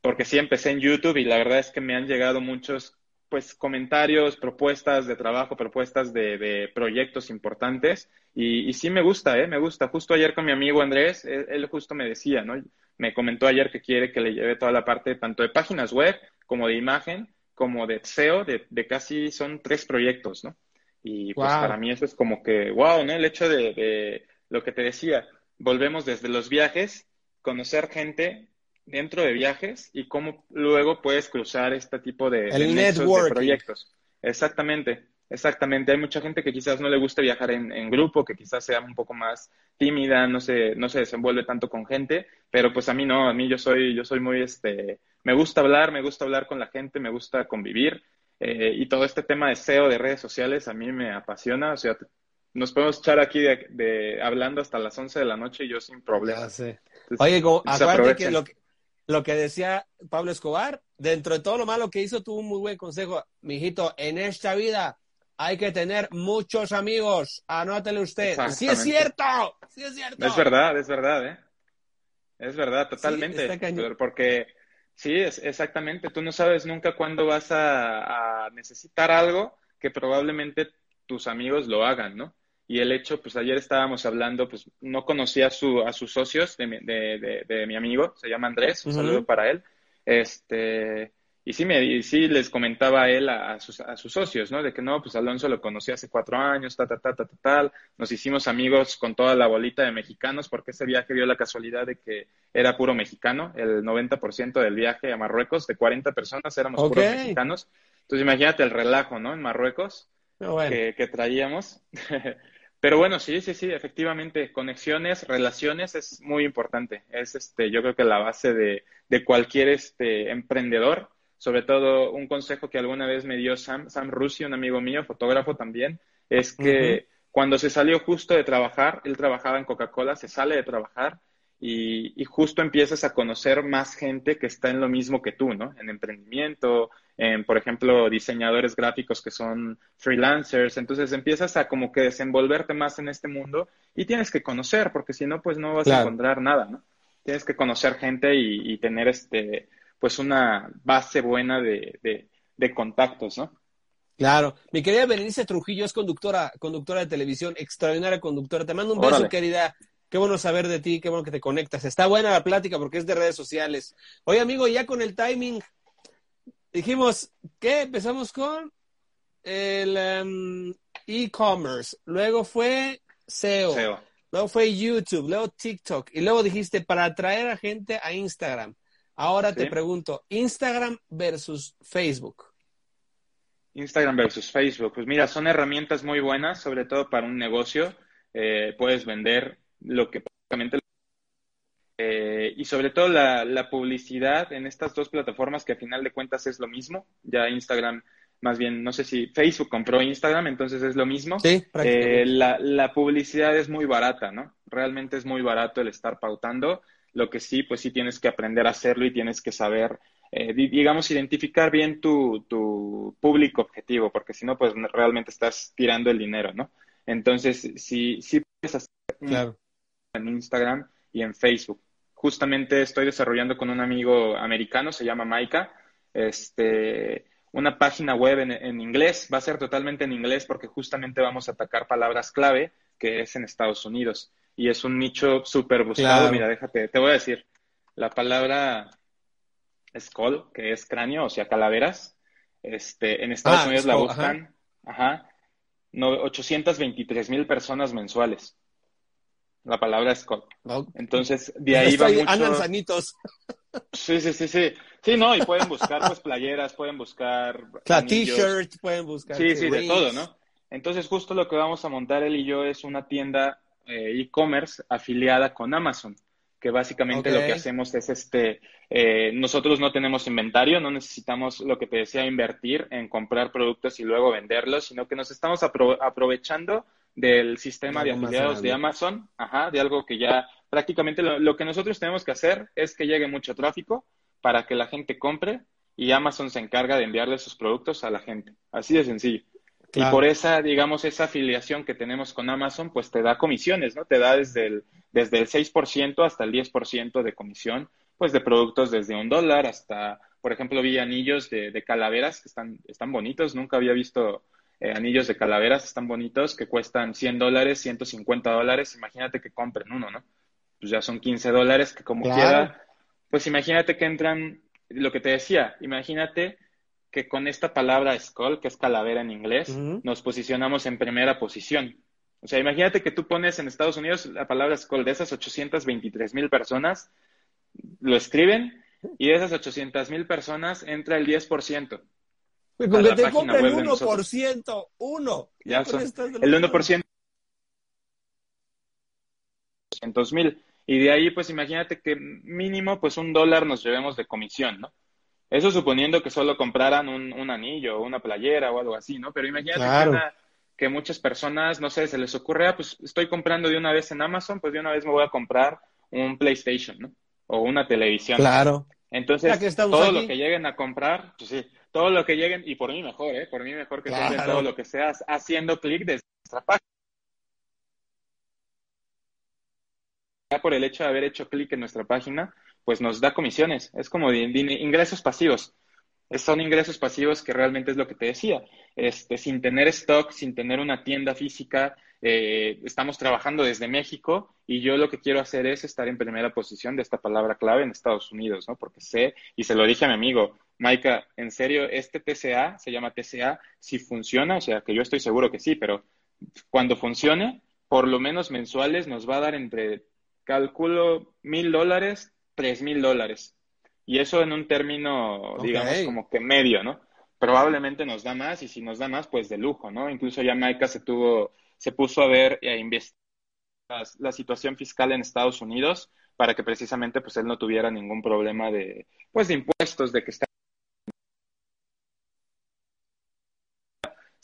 S3: Porque sí empecé en YouTube y la verdad es que me han llegado muchos pues comentarios, propuestas de trabajo, propuestas de, proyectos importantes y, sí me gusta, ¿eh? Me gusta. Justo ayer con mi amigo Andrés, él, justo me decía, ¿no? Me comentó ayer que quiere que le lleve toda la parte tanto de páginas web como de imagen, como de SEO, de, casi son tres proyectos, ¿no? Y pues para mí eso es como que, wow, ¿no? El hecho de, de lo que te decía, volvemos desde los viajes, conocer gente, dentro de viajes y cómo luego puedes cruzar este tipo de, proyectos. Exactamente, exactamente. Hay mucha gente que quizás no le guste viajar en, grupo, que quizás sea un poco más tímida, no se, no se desenvuelve tanto con gente, pero pues a mí no, a mí yo soy, yo soy muy, este, me gusta hablar, me gusta hablar con la gente, me gusta convivir. Eh, y todo este tema de SEO de redes sociales a mí me apasiona, o sea, nos podemos echar aquí de, hablando hasta las 11 de la noche y yo sin problema.
S2: Oye, acuérdate que lo, que lo que decía Pablo Escobar, dentro de todo lo malo que hizo, tuvo un muy buen consejo. Mijito, en esta vida hay que tener muchos amigos. Anótele usted. Sí es cierto, sí es cierto.
S3: Es verdad, es verdad, ¿eh? Es verdad, totalmente. porque sí, es, exactamente. Tú no sabes nunca cuándo vas a necesitar algo que probablemente tus amigos lo hagan, ¿no? Y el hecho, pues ayer estábamos hablando, pues no conocía a, su, a sus socios de mi, de, de, mi amigo, se llama Andrés, un saludo para él. Este, y sí, me, sí les comentaba a él a, sus, a sus socios, ¿no? De que no, pues Alonso lo conocí hace cuatro años, ta, ta, ta, ta, ta, tal. Nos hicimos amigos con toda la bolita de mexicanos porque ese viaje dio la casualidad de que era puro mexicano. El 90% del viaje a Marruecos, de 40 personas, éramos puros mexicanos. Entonces imagínate el relajo, ¿no? En Marruecos. Que, que traíamos. Pero bueno, sí, sí, sí, efectivamente, conexiones, relaciones es muy importante. Es, este, yo creo que la base de, de cualquier este, emprendedor. Sobre todo, un consejo que alguna vez me dio Sam, Sam Russi, un amigo mío, fotógrafo también, es que cuando se salió justo de trabajar, él trabajaba en Coca-Cola, se sale de trabajar y, justo empiezas a conocer más gente que está en lo mismo que tú, ¿no? En emprendimiento, en, por ejemplo, diseñadores gráficos que son freelancers. Entonces empiezas a como que desenvolverte más en este mundo y tienes que conocer, porque si no, pues no vas a encontrar nada, ¿no? Tienes que conocer gente y, tener este, pues una base buena de, de, contactos, ¿no?
S2: Claro. Mi querida Berenice Trujillo es conductora, conductora de televisión, extraordinaria conductora. Te mando un beso, querida. Qué bueno saber de ti, qué bueno que te conectas. Está buena la plática porque es de redes sociales. Oye, amigo, ya con el timing, dijimos que empezamos con el em, e-commerce, luego fue SEO, SEO, luego fue YouTube, luego TikTok y luego dijiste para atraer a gente a Instagram. Ahora te pregunto, Instagram versus Facebook.
S3: Instagram versus Facebook. Pues mira, son herramientas muy buenas, sobre todo para un negocio. Eh, puedes vender lo que prácticamente eh, y sobre todo la, publicidad en estas dos plataformas que a final de cuentas es lo mismo. Ya Instagram, más bien, no sé si Facebook compró Instagram, entonces es lo mismo.
S2: Sí,
S3: eh, la, la, publicidad es muy barata, ¿no? Realmente es muy barato el estar pautando. Lo que sí, pues sí tienes que aprender a hacerlo y tienes que saber, eh, digamos, identificar bien tu, tu público objetivo, porque si no, pues realmente estás tirando el dinero, ¿no? Entonces, sí, sí puedes hacer claro. En Instagram y en Facebook justamente estoy desarrollando con un amigo americano, se llama Maika, este, una página web en, inglés, va a ser totalmente en inglés porque justamente vamos a atacar palabras clave que es en Estados Unidos y es un nicho súper buscado. Mira, déjate, te voy a decir, la palabra Skull, que es cráneo, o sea, calaveras. Este, en Estados ah, Unidos la buscan, ajá, no, 823 mil personas mensuales. La palabra Skull. Entonces, de ahí va mucho...
S2: Andan sanitos.
S3: Sí, sí, sí, sí. Sí, no, y pueden buscar pues playeras, pueden buscar...
S2: T-shirts, pueden buscar...
S3: Sí, sí, de todo, ¿no? Entonces, justo lo que vamos a montar él y yo es una tienda eh, e-commerce afiliada con Amazon, que básicamente lo que hacemos es este, eh, nosotros no tenemos inventario, no necesitamos lo que te decía invertir en comprar productos y luego venderlos, sino que nos estamos aprovechando del sistema de, afiliados de Amazon, ajá, de algo que ya prácticamente lo, que nosotros tenemos que hacer es que llegue mucho tráfico para que la gente compre y Amazon se encarga de enviarle sus productos a la gente. Así de sencillo. Y por esa, digamos, esa afiliación que tenemos con Amazon, pues te da comisiones, ¿no? Te da desde el, desde el 6% hasta el 10% de comisión, pues de productos desde un dólar hasta, por ejemplo, vi anillos de, calaveras que están, están bonitos. Nunca había visto eh, anillos de calaveras, están bonitos, que cuestan 100 dólares, 150 dólares. Imagínate que compren uno, ¿no? Pues ya son 15 dólares, que como quiera, pues imagínate que entran, lo que te decía, imagínate que con esta palabra skull, que es calavera en inglés, nos posicionamos en primera posición. O sea, imagínate que tú pones en Estados Unidos la palabra skull de esas 823 mil personas, lo escriben y de esas 800 mil personas entra el 10%.
S2: Pues con que te compren 1%, uno.
S3: Ya son, el 1%. 200 mil. Y de ahí, pues imagínate que mínimo, pues un dólar nos llevemos de comisión, ¿no? Eso suponiendo que solo compraran un, anillo o una playera o algo así, ¿no? Pero imagínate que, muchas personas, no sé, se les ocurre, ah, pues estoy comprando de una vez en Amazon, pues de una vez me voy a comprar un PlayStation, ¿no? O una televisión.
S2: Claro.
S3: Entonces, todo lo que lleguen a comprar, pues sí, todo lo que lleguen, y por mí mejor, ¿eh? Por mí mejor que claro. todo lo que seas haciendo clic desde nuestra página. Ya por el hecho de haber hecho clic en nuestra página, pues nos da comisiones. Es como ingresos pasivos. Son ingresos pasivos que realmente es lo que te decía. Este, sin tener stock, sin tener una tienda física, eh, estamos trabajando desde México y yo lo que quiero hacer es estar en primera posición de esta palabra clave en Estados Unidos, ¿no? Porque sé, y se lo dije a mi amigo, Maika, en serio, este TCA se llama TCA, si funciona, o sea, que yo estoy seguro que sí, pero cuando funcione, por lo menos mensuales nos va a dar entre, calculo, mil dólares tres mil dólares. Y eso en un término, digamos, como que medio, ¿no? Probablemente nos da más y si nos da más, pues de lujo, ¿no? Incluso ya Maika se tuvo, se puso a ver y a investigar la, situación fiscal en Estados Unidos para que precisamente pues él no tuviera ningún problema de, pues de impuestos, de que está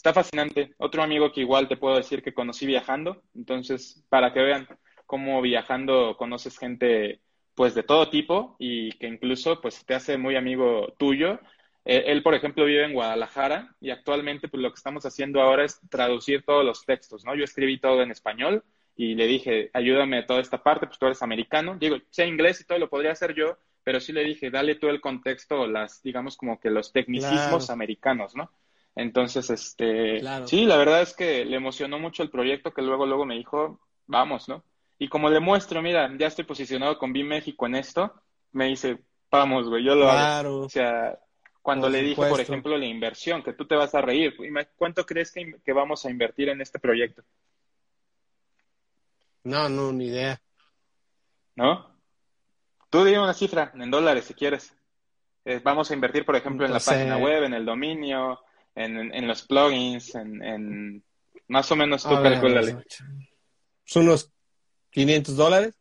S3: Está fascinante. Otro amigo que igual te puedo decir que conocí viajando. Entonces, para que vean cómo viajando conoces gente pues de todo tipo y que incluso pues te hace muy amigo tuyo. Eh, él, por ejemplo, vive en Guadalajara y actualmente pues lo que estamos haciendo ahora es traducir todos los textos, ¿no? Yo escribí todo en español y le dije, ayúdame toda esta parte, pues tú eres americano. Digo, sé inglés y todo lo podría hacer yo, pero sí le dije, dale tú el contexto, las, digamos como que los tecnicismos americanos, ¿no? Entonces, este, sí, la verdad es que le emocionó mucho el proyecto que luego, luego me dijo, vamos, ¿no? Y como le muestro, mira, ya estoy posicionado con B México en esto, me dice, vamos, güey, yo lo hago. O sea, cuando le dije, por ejemplo, la inversión, que tú te vas a reír, ¿cuánto crees que, vamos a invertir en este proyecto?
S2: No, no, ni idea.
S3: ¿No? Tú dime una cifra en dólares si quieres. Eh, vamos a invertir, por ejemplo, en la página web, en el dominio, en, los plugins, en, más o menos tú calculale.
S2: Son unos 500 dólares.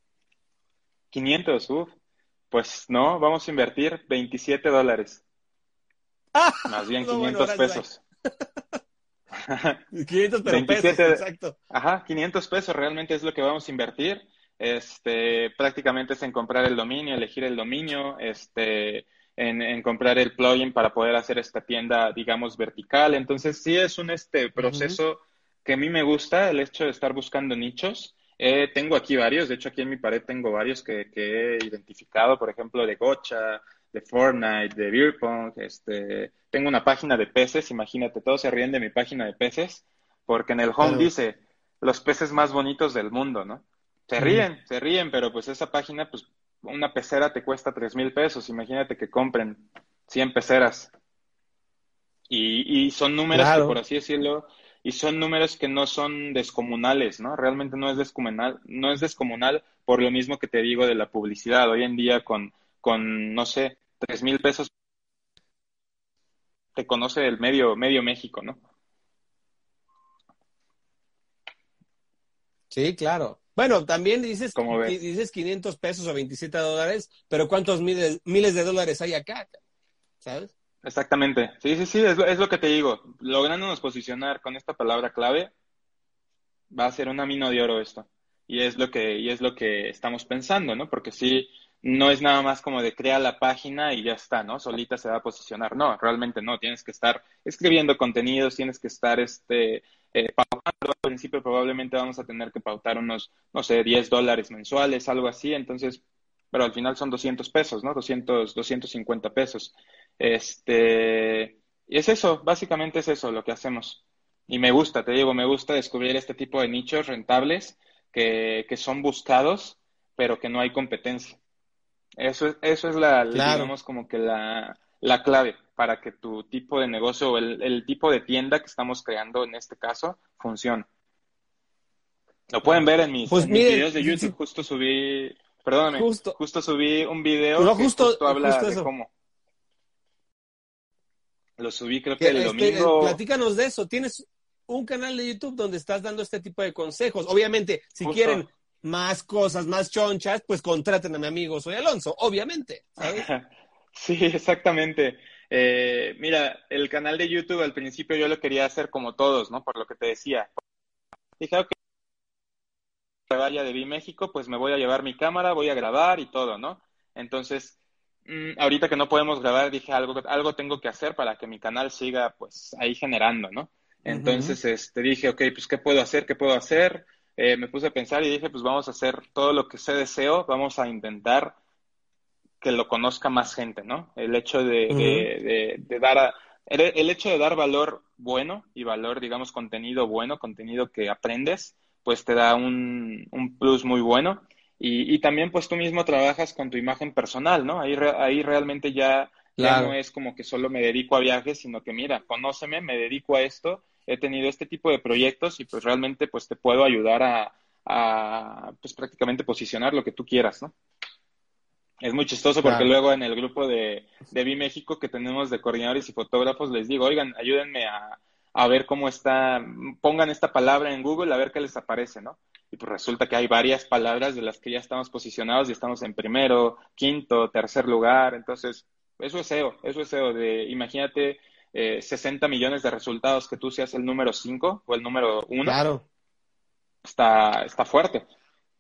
S3: 500, uff. Pues no, vamos a invertir 27 dólares. Ah, Más bien 500 pesos.
S2: 500 pero pesos, exacto.
S3: Ajá, 500 pesos realmente es lo que vamos a invertir. Este, prácticamente es en comprar el dominio, elegir el dominio, este, en, comprar el plugin para poder hacer esta tienda, digamos, vertical. Entonces, sí es un este proceso que a mí me gusta, el hecho de estar buscando nichos. Eh, tengo aquí varios, de hecho aquí en mi pared tengo varios que, he identificado, por ejemplo, de Gocha, de Fortnite, de Beer este, tengo una página de peces, imagínate, todos se ríen de mi página de peces, porque en el home dice los peces más bonitos del mundo, ¿no? Se ríen, se ríen, pero pues esa página, pues una pecera te cuesta tres mil pesos, imagínate que compren 100 peceras. Y, y son números que, por así decirlo, y son números que no son descomunales, ¿no? Realmente no es descomunal, no es descomunal por lo mismo que te digo de la publicidad. Hoy en día con, con no sé, tres mil pesos te conoce el medio, medio México, ¿no?
S2: Sí, claro. Bueno, también dices, dices 500 pesos o 27 dólares, pero ¿cuántos miles, miles de dólares hay acá? ¿Sabes?
S3: Exactamente. Sí, sí, sí, es lo, es lo que te digo. Lográndonos posicionar con esta palabra clave, va a ser una mina de oro esto. Y es lo que, y es lo que estamos pensando, ¿no? Porque sí, no es nada más como de crear la página y ya está, ¿no? Solita se va a posicionar. No, realmente no. Tienes que estar escribiendo contenidos, tienes que estar este, eh, pautando. Al principio probablemente vamos a tener que pautar unos, no sé, 10 dólares mensuales, algo así. Entonces, pero al final son 200 pesos, ¿no? 200, 250 pesos. Este, y es eso, básicamente es eso lo que hacemos. Y me gusta, te digo, me gusta descubrir este tipo de nichos rentables que, que son buscados, pero que no hay competencia. Eso, eso es la, digamos, como que la, la, clave para que tu tipo de negocio o el, el, tipo de tienda que estamos creando en este caso funcione. Lo pueden ver en mis, pues videos de YouTube. Justo subí, perdóname, justo, justo subí un video
S2: que justo, habla
S3: de cómo. Lo subí creo que el este, domingo.
S2: Platícanos de eso. Tienes un canal de YouTube donde estás dando este tipo de consejos. Obviamente, si quieren más cosas, más chonchas, pues contraten a mi amigo Soy Alonso, obviamente.
S3: sí, exactamente. Eh, mira, el canal de YouTube al principio yo lo quería hacer como todos, ¿no? Por lo que te decía. Dije, ok, vaya de Vi México, pues me voy a llevar mi cámara, voy a grabar y todo, ¿no? Entonces, Mm, ahorita que no podemos grabar, dije algo, algo tengo que hacer para que mi canal siga pues ahí generando, ¿no? Entonces, este, dije, ok, pues, ¿qué puedo hacer? ¿Qué puedo hacer? Eh, me puse a pensar y dije, pues vamos a hacer todo lo que sé deseo, vamos a intentar que lo conozca más gente, ¿no? El hecho de, de, dar el, hecho de dar valor bueno y valor, digamos, contenido bueno, contenido que aprendes, pues te da un, un plus muy bueno. Y, y, también pues tú mismo trabajas con tu imagen personal, ¿no? Ahí, ahí realmente ya, ya no es como que solo me dedico a viajes, sino que mira, conóceme, me dedico a esto, he tenido este tipo de proyectos y pues realmente pues te puedo ayudar a, a pues prácticamente posicionar lo que tú quieras, ¿no? Es muy chistoso porque luego en el grupo de, de Vi México que tenemos de coordinadores y fotógrafos les digo, oigan, ayúdenme a, a ver cómo está, pongan esta palabra en Google a ver qué les aparece, ¿no? y pues resulta que hay varias palabras de las que ya estamos posicionados y estamos en primero, quinto, tercer lugar. Entonces, eso es SEO, eso es SEO de, imagínate, eh, 60 millones de resultados que tú seas el número 5 o el número 1.
S2: Claro.
S3: Está, está fuerte.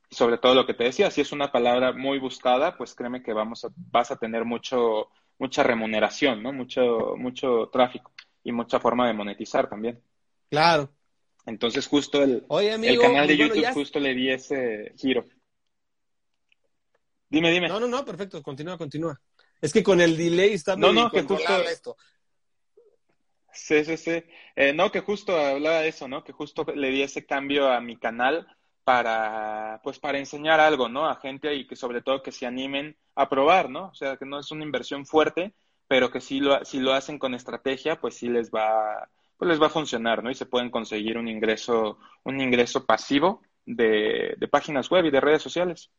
S3: Sobre todo lo que te decía, si es una palabra muy buscada, pues créeme que vamos a, vas a tener mucho, mucha remuneración, ¿no? Mucho, mucho tráfico y mucha forma de monetizar también.
S2: Claro.
S3: Entonces justo el, el canal de YouTube justo le di ese giro. Dime, dime.
S2: No, no, no, perfecto, continúa, continúa. Es que con el delay está
S3: no, no, que justo esto. Sí, sí, sí. Eh, no, que justo hablaba de eso, ¿no? Que justo le di ese cambio a mi canal para, pues, para enseñar algo, ¿no? A gente y que sobre todo que se animen a probar, ¿no? O sea, que no es una inversión fuerte, pero que si lo, si lo hacen con estrategia, pues sí les va, pues les va a funcionar, ¿no? Y se pueden conseguir un ingreso, un ingreso pasivo de, páginas web y de redes sociales.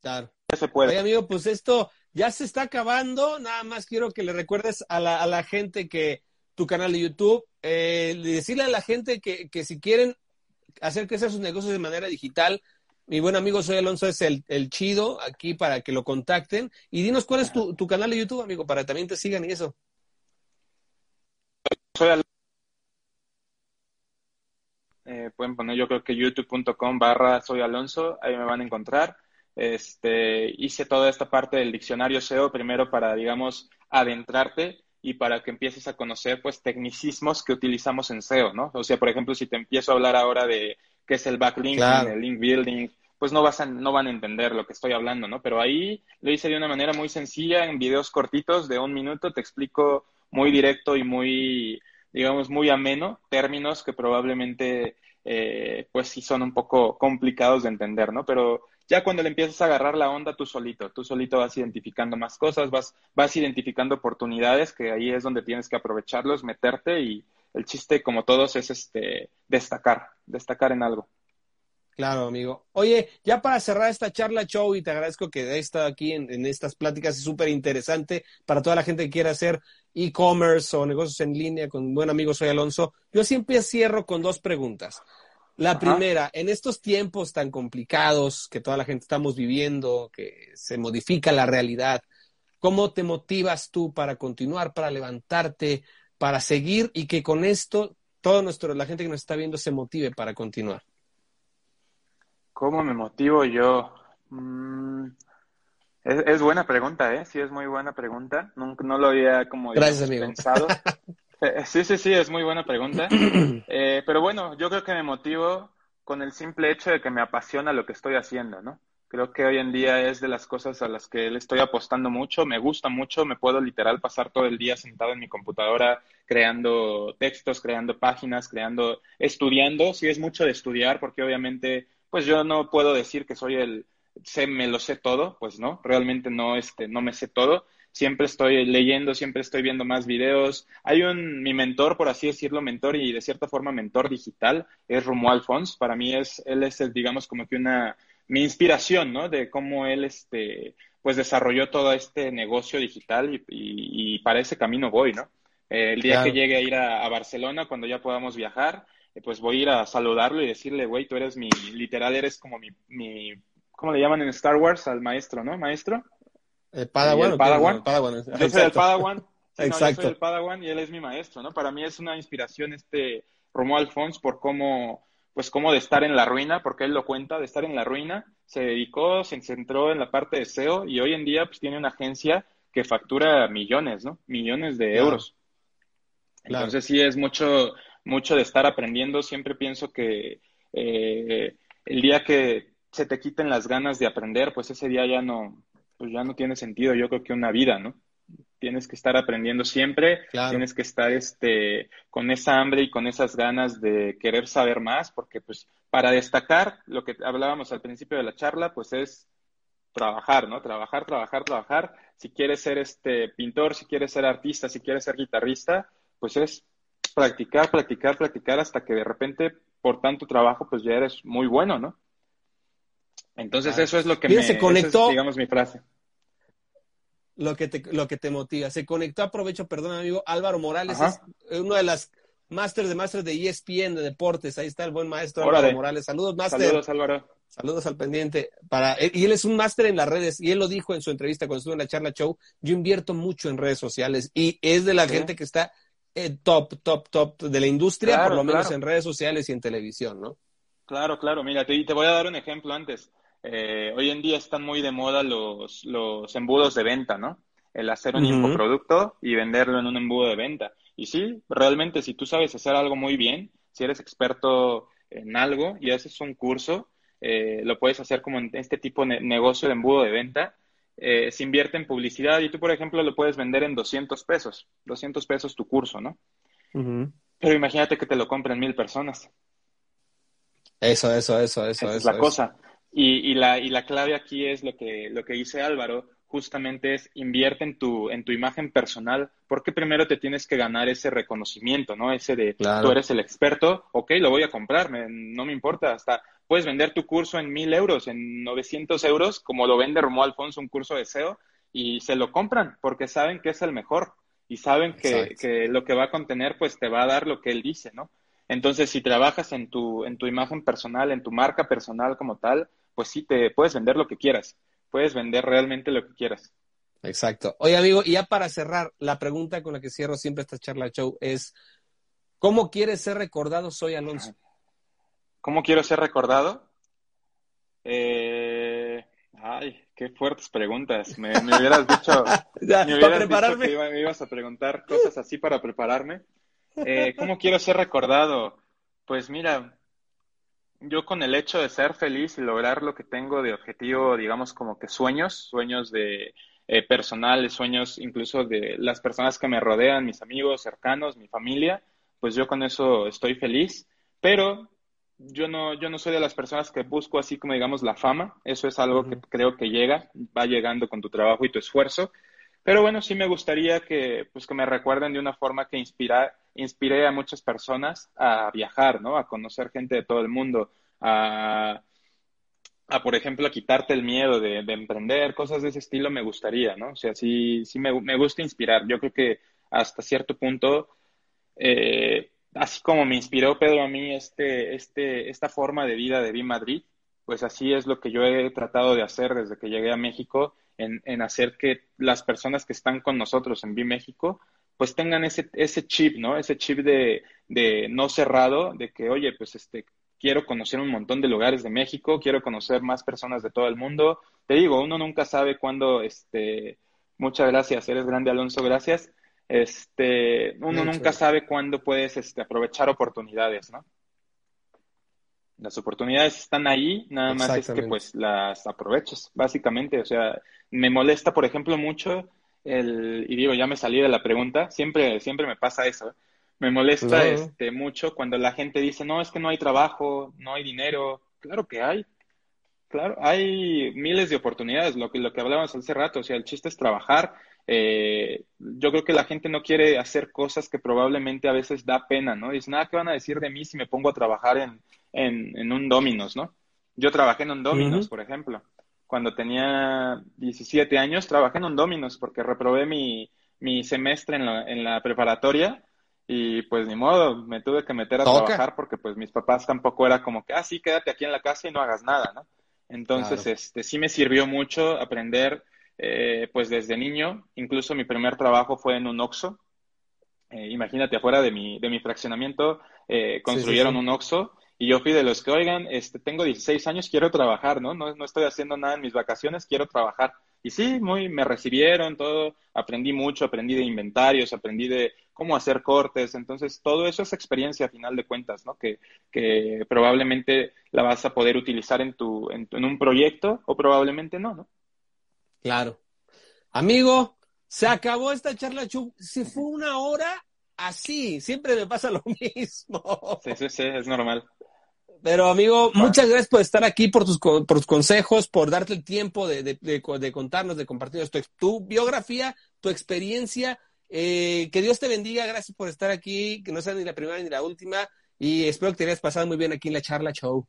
S2: Claro.
S3: Ya se puede.
S2: Oye, amigo, pues esto ya se está acabando. Nada más quiero que le recuerdes a la, a la gente que tu canal de YouTube, eh, decirle a la gente que, que si quieren hacer crecer sus negocios de manera digital, mi buen amigo Soy Alonso es el, el chido aquí para que lo contacten. Y dinos cuál es tu, tu canal de YouTube, amigo, para que también te sigan y eso.
S3: Soy Alonso eh, pueden poner yo creo que youtube.com barra soy Alonso, ahí me van a encontrar. Este, hice toda esta parte del diccionario SEO primero para, digamos, adentrarte y para que empieces a conocer, pues, tecnicismos que utilizamos en SEO, ¿no? O sea, por ejemplo, si te empiezo a hablar ahora de qué es el backlinking, el link building, pues no, vas a, no van a entender lo que estoy hablando, ¿no? Pero ahí lo hice de una manera muy sencilla, en videos cortitos de un minuto, te explico muy directo y muy, digamos, muy ameno, términos que probablemente eh, pues sí son un poco complicados de entender, ¿no? Pero ya cuando le empiezas a agarrar la onda tú solito, tú solito vas identificando más cosas, vas, vas identificando oportunidades, que ahí es donde tienes que aprovecharlos, meterte y el chiste, como todos, es este destacar, destacar en algo.
S2: Claro, amigo. Oye, ya para cerrar esta charla show, y te agradezco que hayas estado aquí en, estas pláticas, es súper interesante para toda la gente que quiera hacer e-commerce o negocios en línea con un buen amigo Soy Alonso. Yo siempre cierro con dos preguntas. La primera, en estos tiempos tan complicados que toda la gente estamos viviendo, que se modifica la realidad, ¿cómo te motivas tú para continuar, para levantarte, para seguir y que con esto todo nuestro, la gente que nos está viendo se motive para continuar?
S3: ¿Cómo me motivo yo? Mm, es, buena pregunta, ¿eh? Sí, es muy buena pregunta. No, no lo había como pensado. Eh, sí, sí, sí, es muy buena pregunta. Eh, pero bueno, yo creo que me motivo con el simple hecho de que me apasiona lo que estoy haciendo, ¿no? Creo que hoy en día es de las cosas a las que le estoy apostando mucho, me gusta mucho, me puedo literal pasar todo el día sentado en mi computadora creando textos, creando páginas, creando, estudiando, sí es mucho de estudiar porque obviamente pues yo no puedo decir que soy el, sé, me lo sé todo, pues no, realmente no, este, no me sé todo. Siempre estoy leyendo, siempre estoy viendo más videos. Hay un, mi mentor, por así decirlo, mentor y de cierta forma mentor digital, es Romuald Fons. Para mí es, él es, digamos, como que una, mi inspiración, ¿no? De cómo él, este, pues desarrolló todo este negocio digital y, y, para ese camino voy, ¿no? el día que llegue a ir a Barcelona, cuando ya podamos viajar, pues voy a ir a saludarlo y decirle, güey, tú eres mi, literal, eres como mi, mi, ¿cómo le llaman en Star Wars al maestro, no? ¿Maestro?
S2: El Padawan.
S3: El Padawan. Yo soy el Padawan. Exacto. yo soy el Padawan y él es mi maestro, ¿no? Para mí es una inspiración este Romuald Fons por cómo, pues cómo de estar en la ruina, porque él lo cuenta, de estar en la ruina, se dedicó, se centró en la parte de SEO y hoy en día pues tiene una agencia que factura millones, ¿no? Millones de euros. Entonces sí es mucho, mucho de estar aprendiendo. Siempre pienso que eh, el día que se te quiten las ganas de aprender, pues ese día ya no, pues ya no tiene sentido. Yo creo que una vida, ¿no? Tienes que estar aprendiendo siempre, tienes que estar este, con esa hambre y con esas ganas de querer saber más, porque pues para destacar, lo que hablábamos al principio de la charla, pues es trabajar, ¿no? Trabajar, trabajar, trabajar. Si quieres ser este pintor, si quieres ser artista, si quieres ser guitarrista, pues es practicar, practicar, practicar hasta que de repente por tanto trabajo pues ya eres muy bueno, ¿no? Entonces eso es lo que me
S2: se conectó,
S3: digamos mi frase.
S2: Lo que te lo que te motiva. Se conectó, aprovecho, perdón, amigo, Álvaro Morales es uno de las máster de máster de ESPN de deportes. Ahí está el buen maestro Álvaro Morales. Saludos, máster.
S3: Saludos, Álvaro.
S2: Saludos al pendiente. Para, y él es un máster en las redes, y él lo dijo en su entrevista cuando estuvo en la charla show, yo invierto mucho en redes sociales, y es de la gente que está eh, top, top, top de la industria, por lo menos en redes sociales y en televisión, ¿no?
S3: Claro, claro. Mira, te, te voy a dar un ejemplo antes. Eh, hoy en día están muy de moda los, los embudos de venta, ¿no? El hacer un infoproducto y venderlo en un embudo de venta. Y sí, realmente si tú sabes hacer algo muy bien, si eres experto en algo y haces un curso, eh, lo puedes hacer como en este tipo de negocio de embudo de venta eh, se invierte en publicidad y tú, por ejemplo, lo puedes vender en 200 pesos, 200 pesos tu curso, ¿no? Pero imagínate que te lo compren mil personas.
S2: Eso, eso, eso, eso. Esa
S3: es la cosa. Y, y, la, y la clave aquí es lo que, lo que dice Álvaro, justamente es invierte en tu, en tu imagen personal, porque primero te tienes que ganar ese reconocimiento, ¿no? Ese de tú eres el experto, ok, lo voy a comprar, no me importa, hasta puedes vender tu curso en mil euros, en 900 euros, como lo vende Romo Alfonso, un curso de SEO, y se lo compran porque saben que es el mejor y saben que, que, lo que va a contener pues te va a dar lo que él dice, ¿no? Entonces, si trabajas en tu, en tu imagen personal, en tu marca personal como tal, pues sí te puedes vender lo que quieras puedes vender realmente lo que quieras.
S2: Exacto. Oye, amigo, y ya para cerrar, la pregunta con la que cierro siempre esta charla show es, ¿cómo quieres ser recordado? Soy Alonso.
S3: ¿Cómo quiero ser recordado? Eh, ay, qué fuertes preguntas. Me, hubieras dicho, me hubieras dicho que me ibas a preguntar cosas así para prepararme. Eh, ¿Cómo quiero ser recordado? Pues mira, yo con el hecho de ser feliz y lograr lo que tengo de objetivo, digamos como que sueños, sueños de eh, personales, sueños incluso de las personas que me rodean, mis amigos cercanos, mi familia, pues yo con eso estoy feliz. Pero yo no, yo no soy de las personas que busco así como digamos la fama, eso es algo que creo que llega, va llegando con tu trabajo y tu esfuerzo, pero bueno, sí me gustaría que, pues, que me recuerden de una forma que inspira, inspire a muchas personas a viajar, ¿no? A conocer gente de todo el mundo, a, a por ejemplo, a quitarte el miedo de, emprender, cosas de ese estilo me gustaría, ¿no? O sea, sí, sí me, me gusta inspirar. Yo creo que hasta cierto punto eh, así como me inspiró Pedro a mí este, este, esta forma de vida de Vi Madrid, pues así es lo que yo he tratado de hacer desde que llegué a México, en, en hacer que las personas que están con nosotros en Vi México, pues tengan ese, ese chip, ¿no? Ese chip de, de no cerrado, de que, oye, pues este, quiero conocer un montón de lugares de México, quiero conocer más personas de todo el mundo. Te digo, uno nunca sabe cuándo, este, muchas gracias, eres grande Alonso, gracias este, uno nunca sabe cuándo puedes este, aprovechar oportunidades, ¿no? Las oportunidades están ahí, nada más es que pues las aproveches, básicamente. O sea, me molesta, por ejemplo, mucho el, y digo, ya me salí de la pregunta, siempre, siempre me pasa eso. Me molesta este, mucho cuando la gente dice, no, es que no hay trabajo, no hay dinero. Claro que hay. Claro, hay miles de oportunidades, lo que, lo que hablábamos hace rato, o sea, el chiste es trabajar, eh, yo creo que la gente no quiere hacer cosas que probablemente a veces da pena, ¿no? Dicen, nada, ¿qué van a decir de mí si me pongo a trabajar en, en, un Dominos, ¿no? Yo trabajé en un Dominos, por ejemplo. Cuando tenía 17 años, trabajé en un Dominos porque reprobé mi, mi semestre en la, en la preparatoria y pues ni modo, me tuve que meter a trabajar porque pues mis papás tampoco era como que, ah, sí, quédate aquí en la casa y no hagas nada, ¿no? Entonces, este, sí me sirvió mucho aprender eh, pues desde niño, incluso mi primer trabajo fue en un OXO. Eh, imagínate, afuera de mi, de mi fraccionamiento eh, construyeron un OXO y yo fui de los que, oigan, este, tengo 16 años, quiero trabajar, ¿no? ¿no? No estoy haciendo nada en mis vacaciones, quiero trabajar. Y sí, muy, me recibieron, todo, aprendí mucho, aprendí de inventarios, aprendí de cómo hacer cortes, entonces todo eso es experiencia a final de cuentas, ¿no? Que, que probablemente la vas a poder utilizar en, tu, en, en un proyecto o probablemente no, ¿no?
S2: Claro. Amigo, se acabó esta charla, Se fue una hora así. Siempre me pasa lo mismo.
S3: Sí, sí, sí, es normal.
S2: Pero amigo, muchas gracias por estar aquí, por tus, por tus consejos, por darte el tiempo de, de, contarnos, de compartir tu, tu biografía, tu experiencia. Eh, que Dios te bendiga, gracias por estar aquí, que no sea ni la primera ni la última. Y espero que te hayas pasado muy bien aquí en la charla show.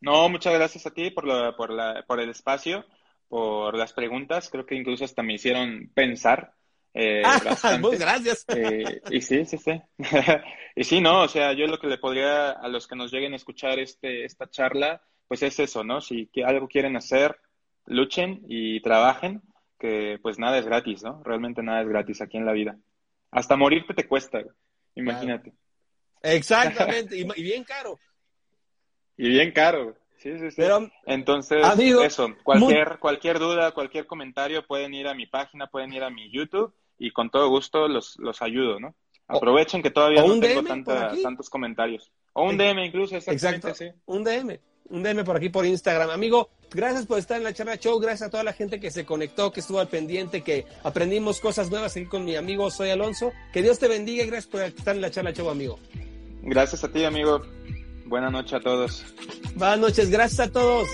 S3: No, muchas gracias a ti por, la, por, la, por el espacio por las preguntas. Creo que incluso hasta me hicieron pensar.
S2: Eh, Muchas gracias.
S3: Eh, y sí, sí, sí. y sí, no, o sea, yo lo que le podría a los que nos lleguen a escuchar este, esta charla, pues es eso, ¿no? Si algo quieren hacer, luchen y trabajen, que pues nada es gratis, ¿no? Realmente nada es gratis aquí en la vida. Hasta morirte te cuesta, imagínate.
S2: Exactamente, y bien caro.
S3: Y bien caro. Sí, sí, sí. Pero, Entonces, eso, cualquier, cualquier duda, cualquier comentario, pueden ir a mi página, pueden ir a mi YouTube y con todo gusto los, los ayudo, ¿no? Aprovechen que todavía no tengo tantos comentarios. O un DM incluso,
S2: Exacto, sí. un DM. Un DM por aquí por Instagram. Amigo, gracias por estar en la charla show, gracias a toda la gente que se conectó, que estuvo al pendiente, que aprendimos cosas nuevas aquí con mi amigo Soy Alonso. Que Dios te bendiga y gracias por estar en la charla show, amigo.
S3: Gracias a ti, amigo. Buenas noches a todos.
S2: Buenas noches, gracias a todos.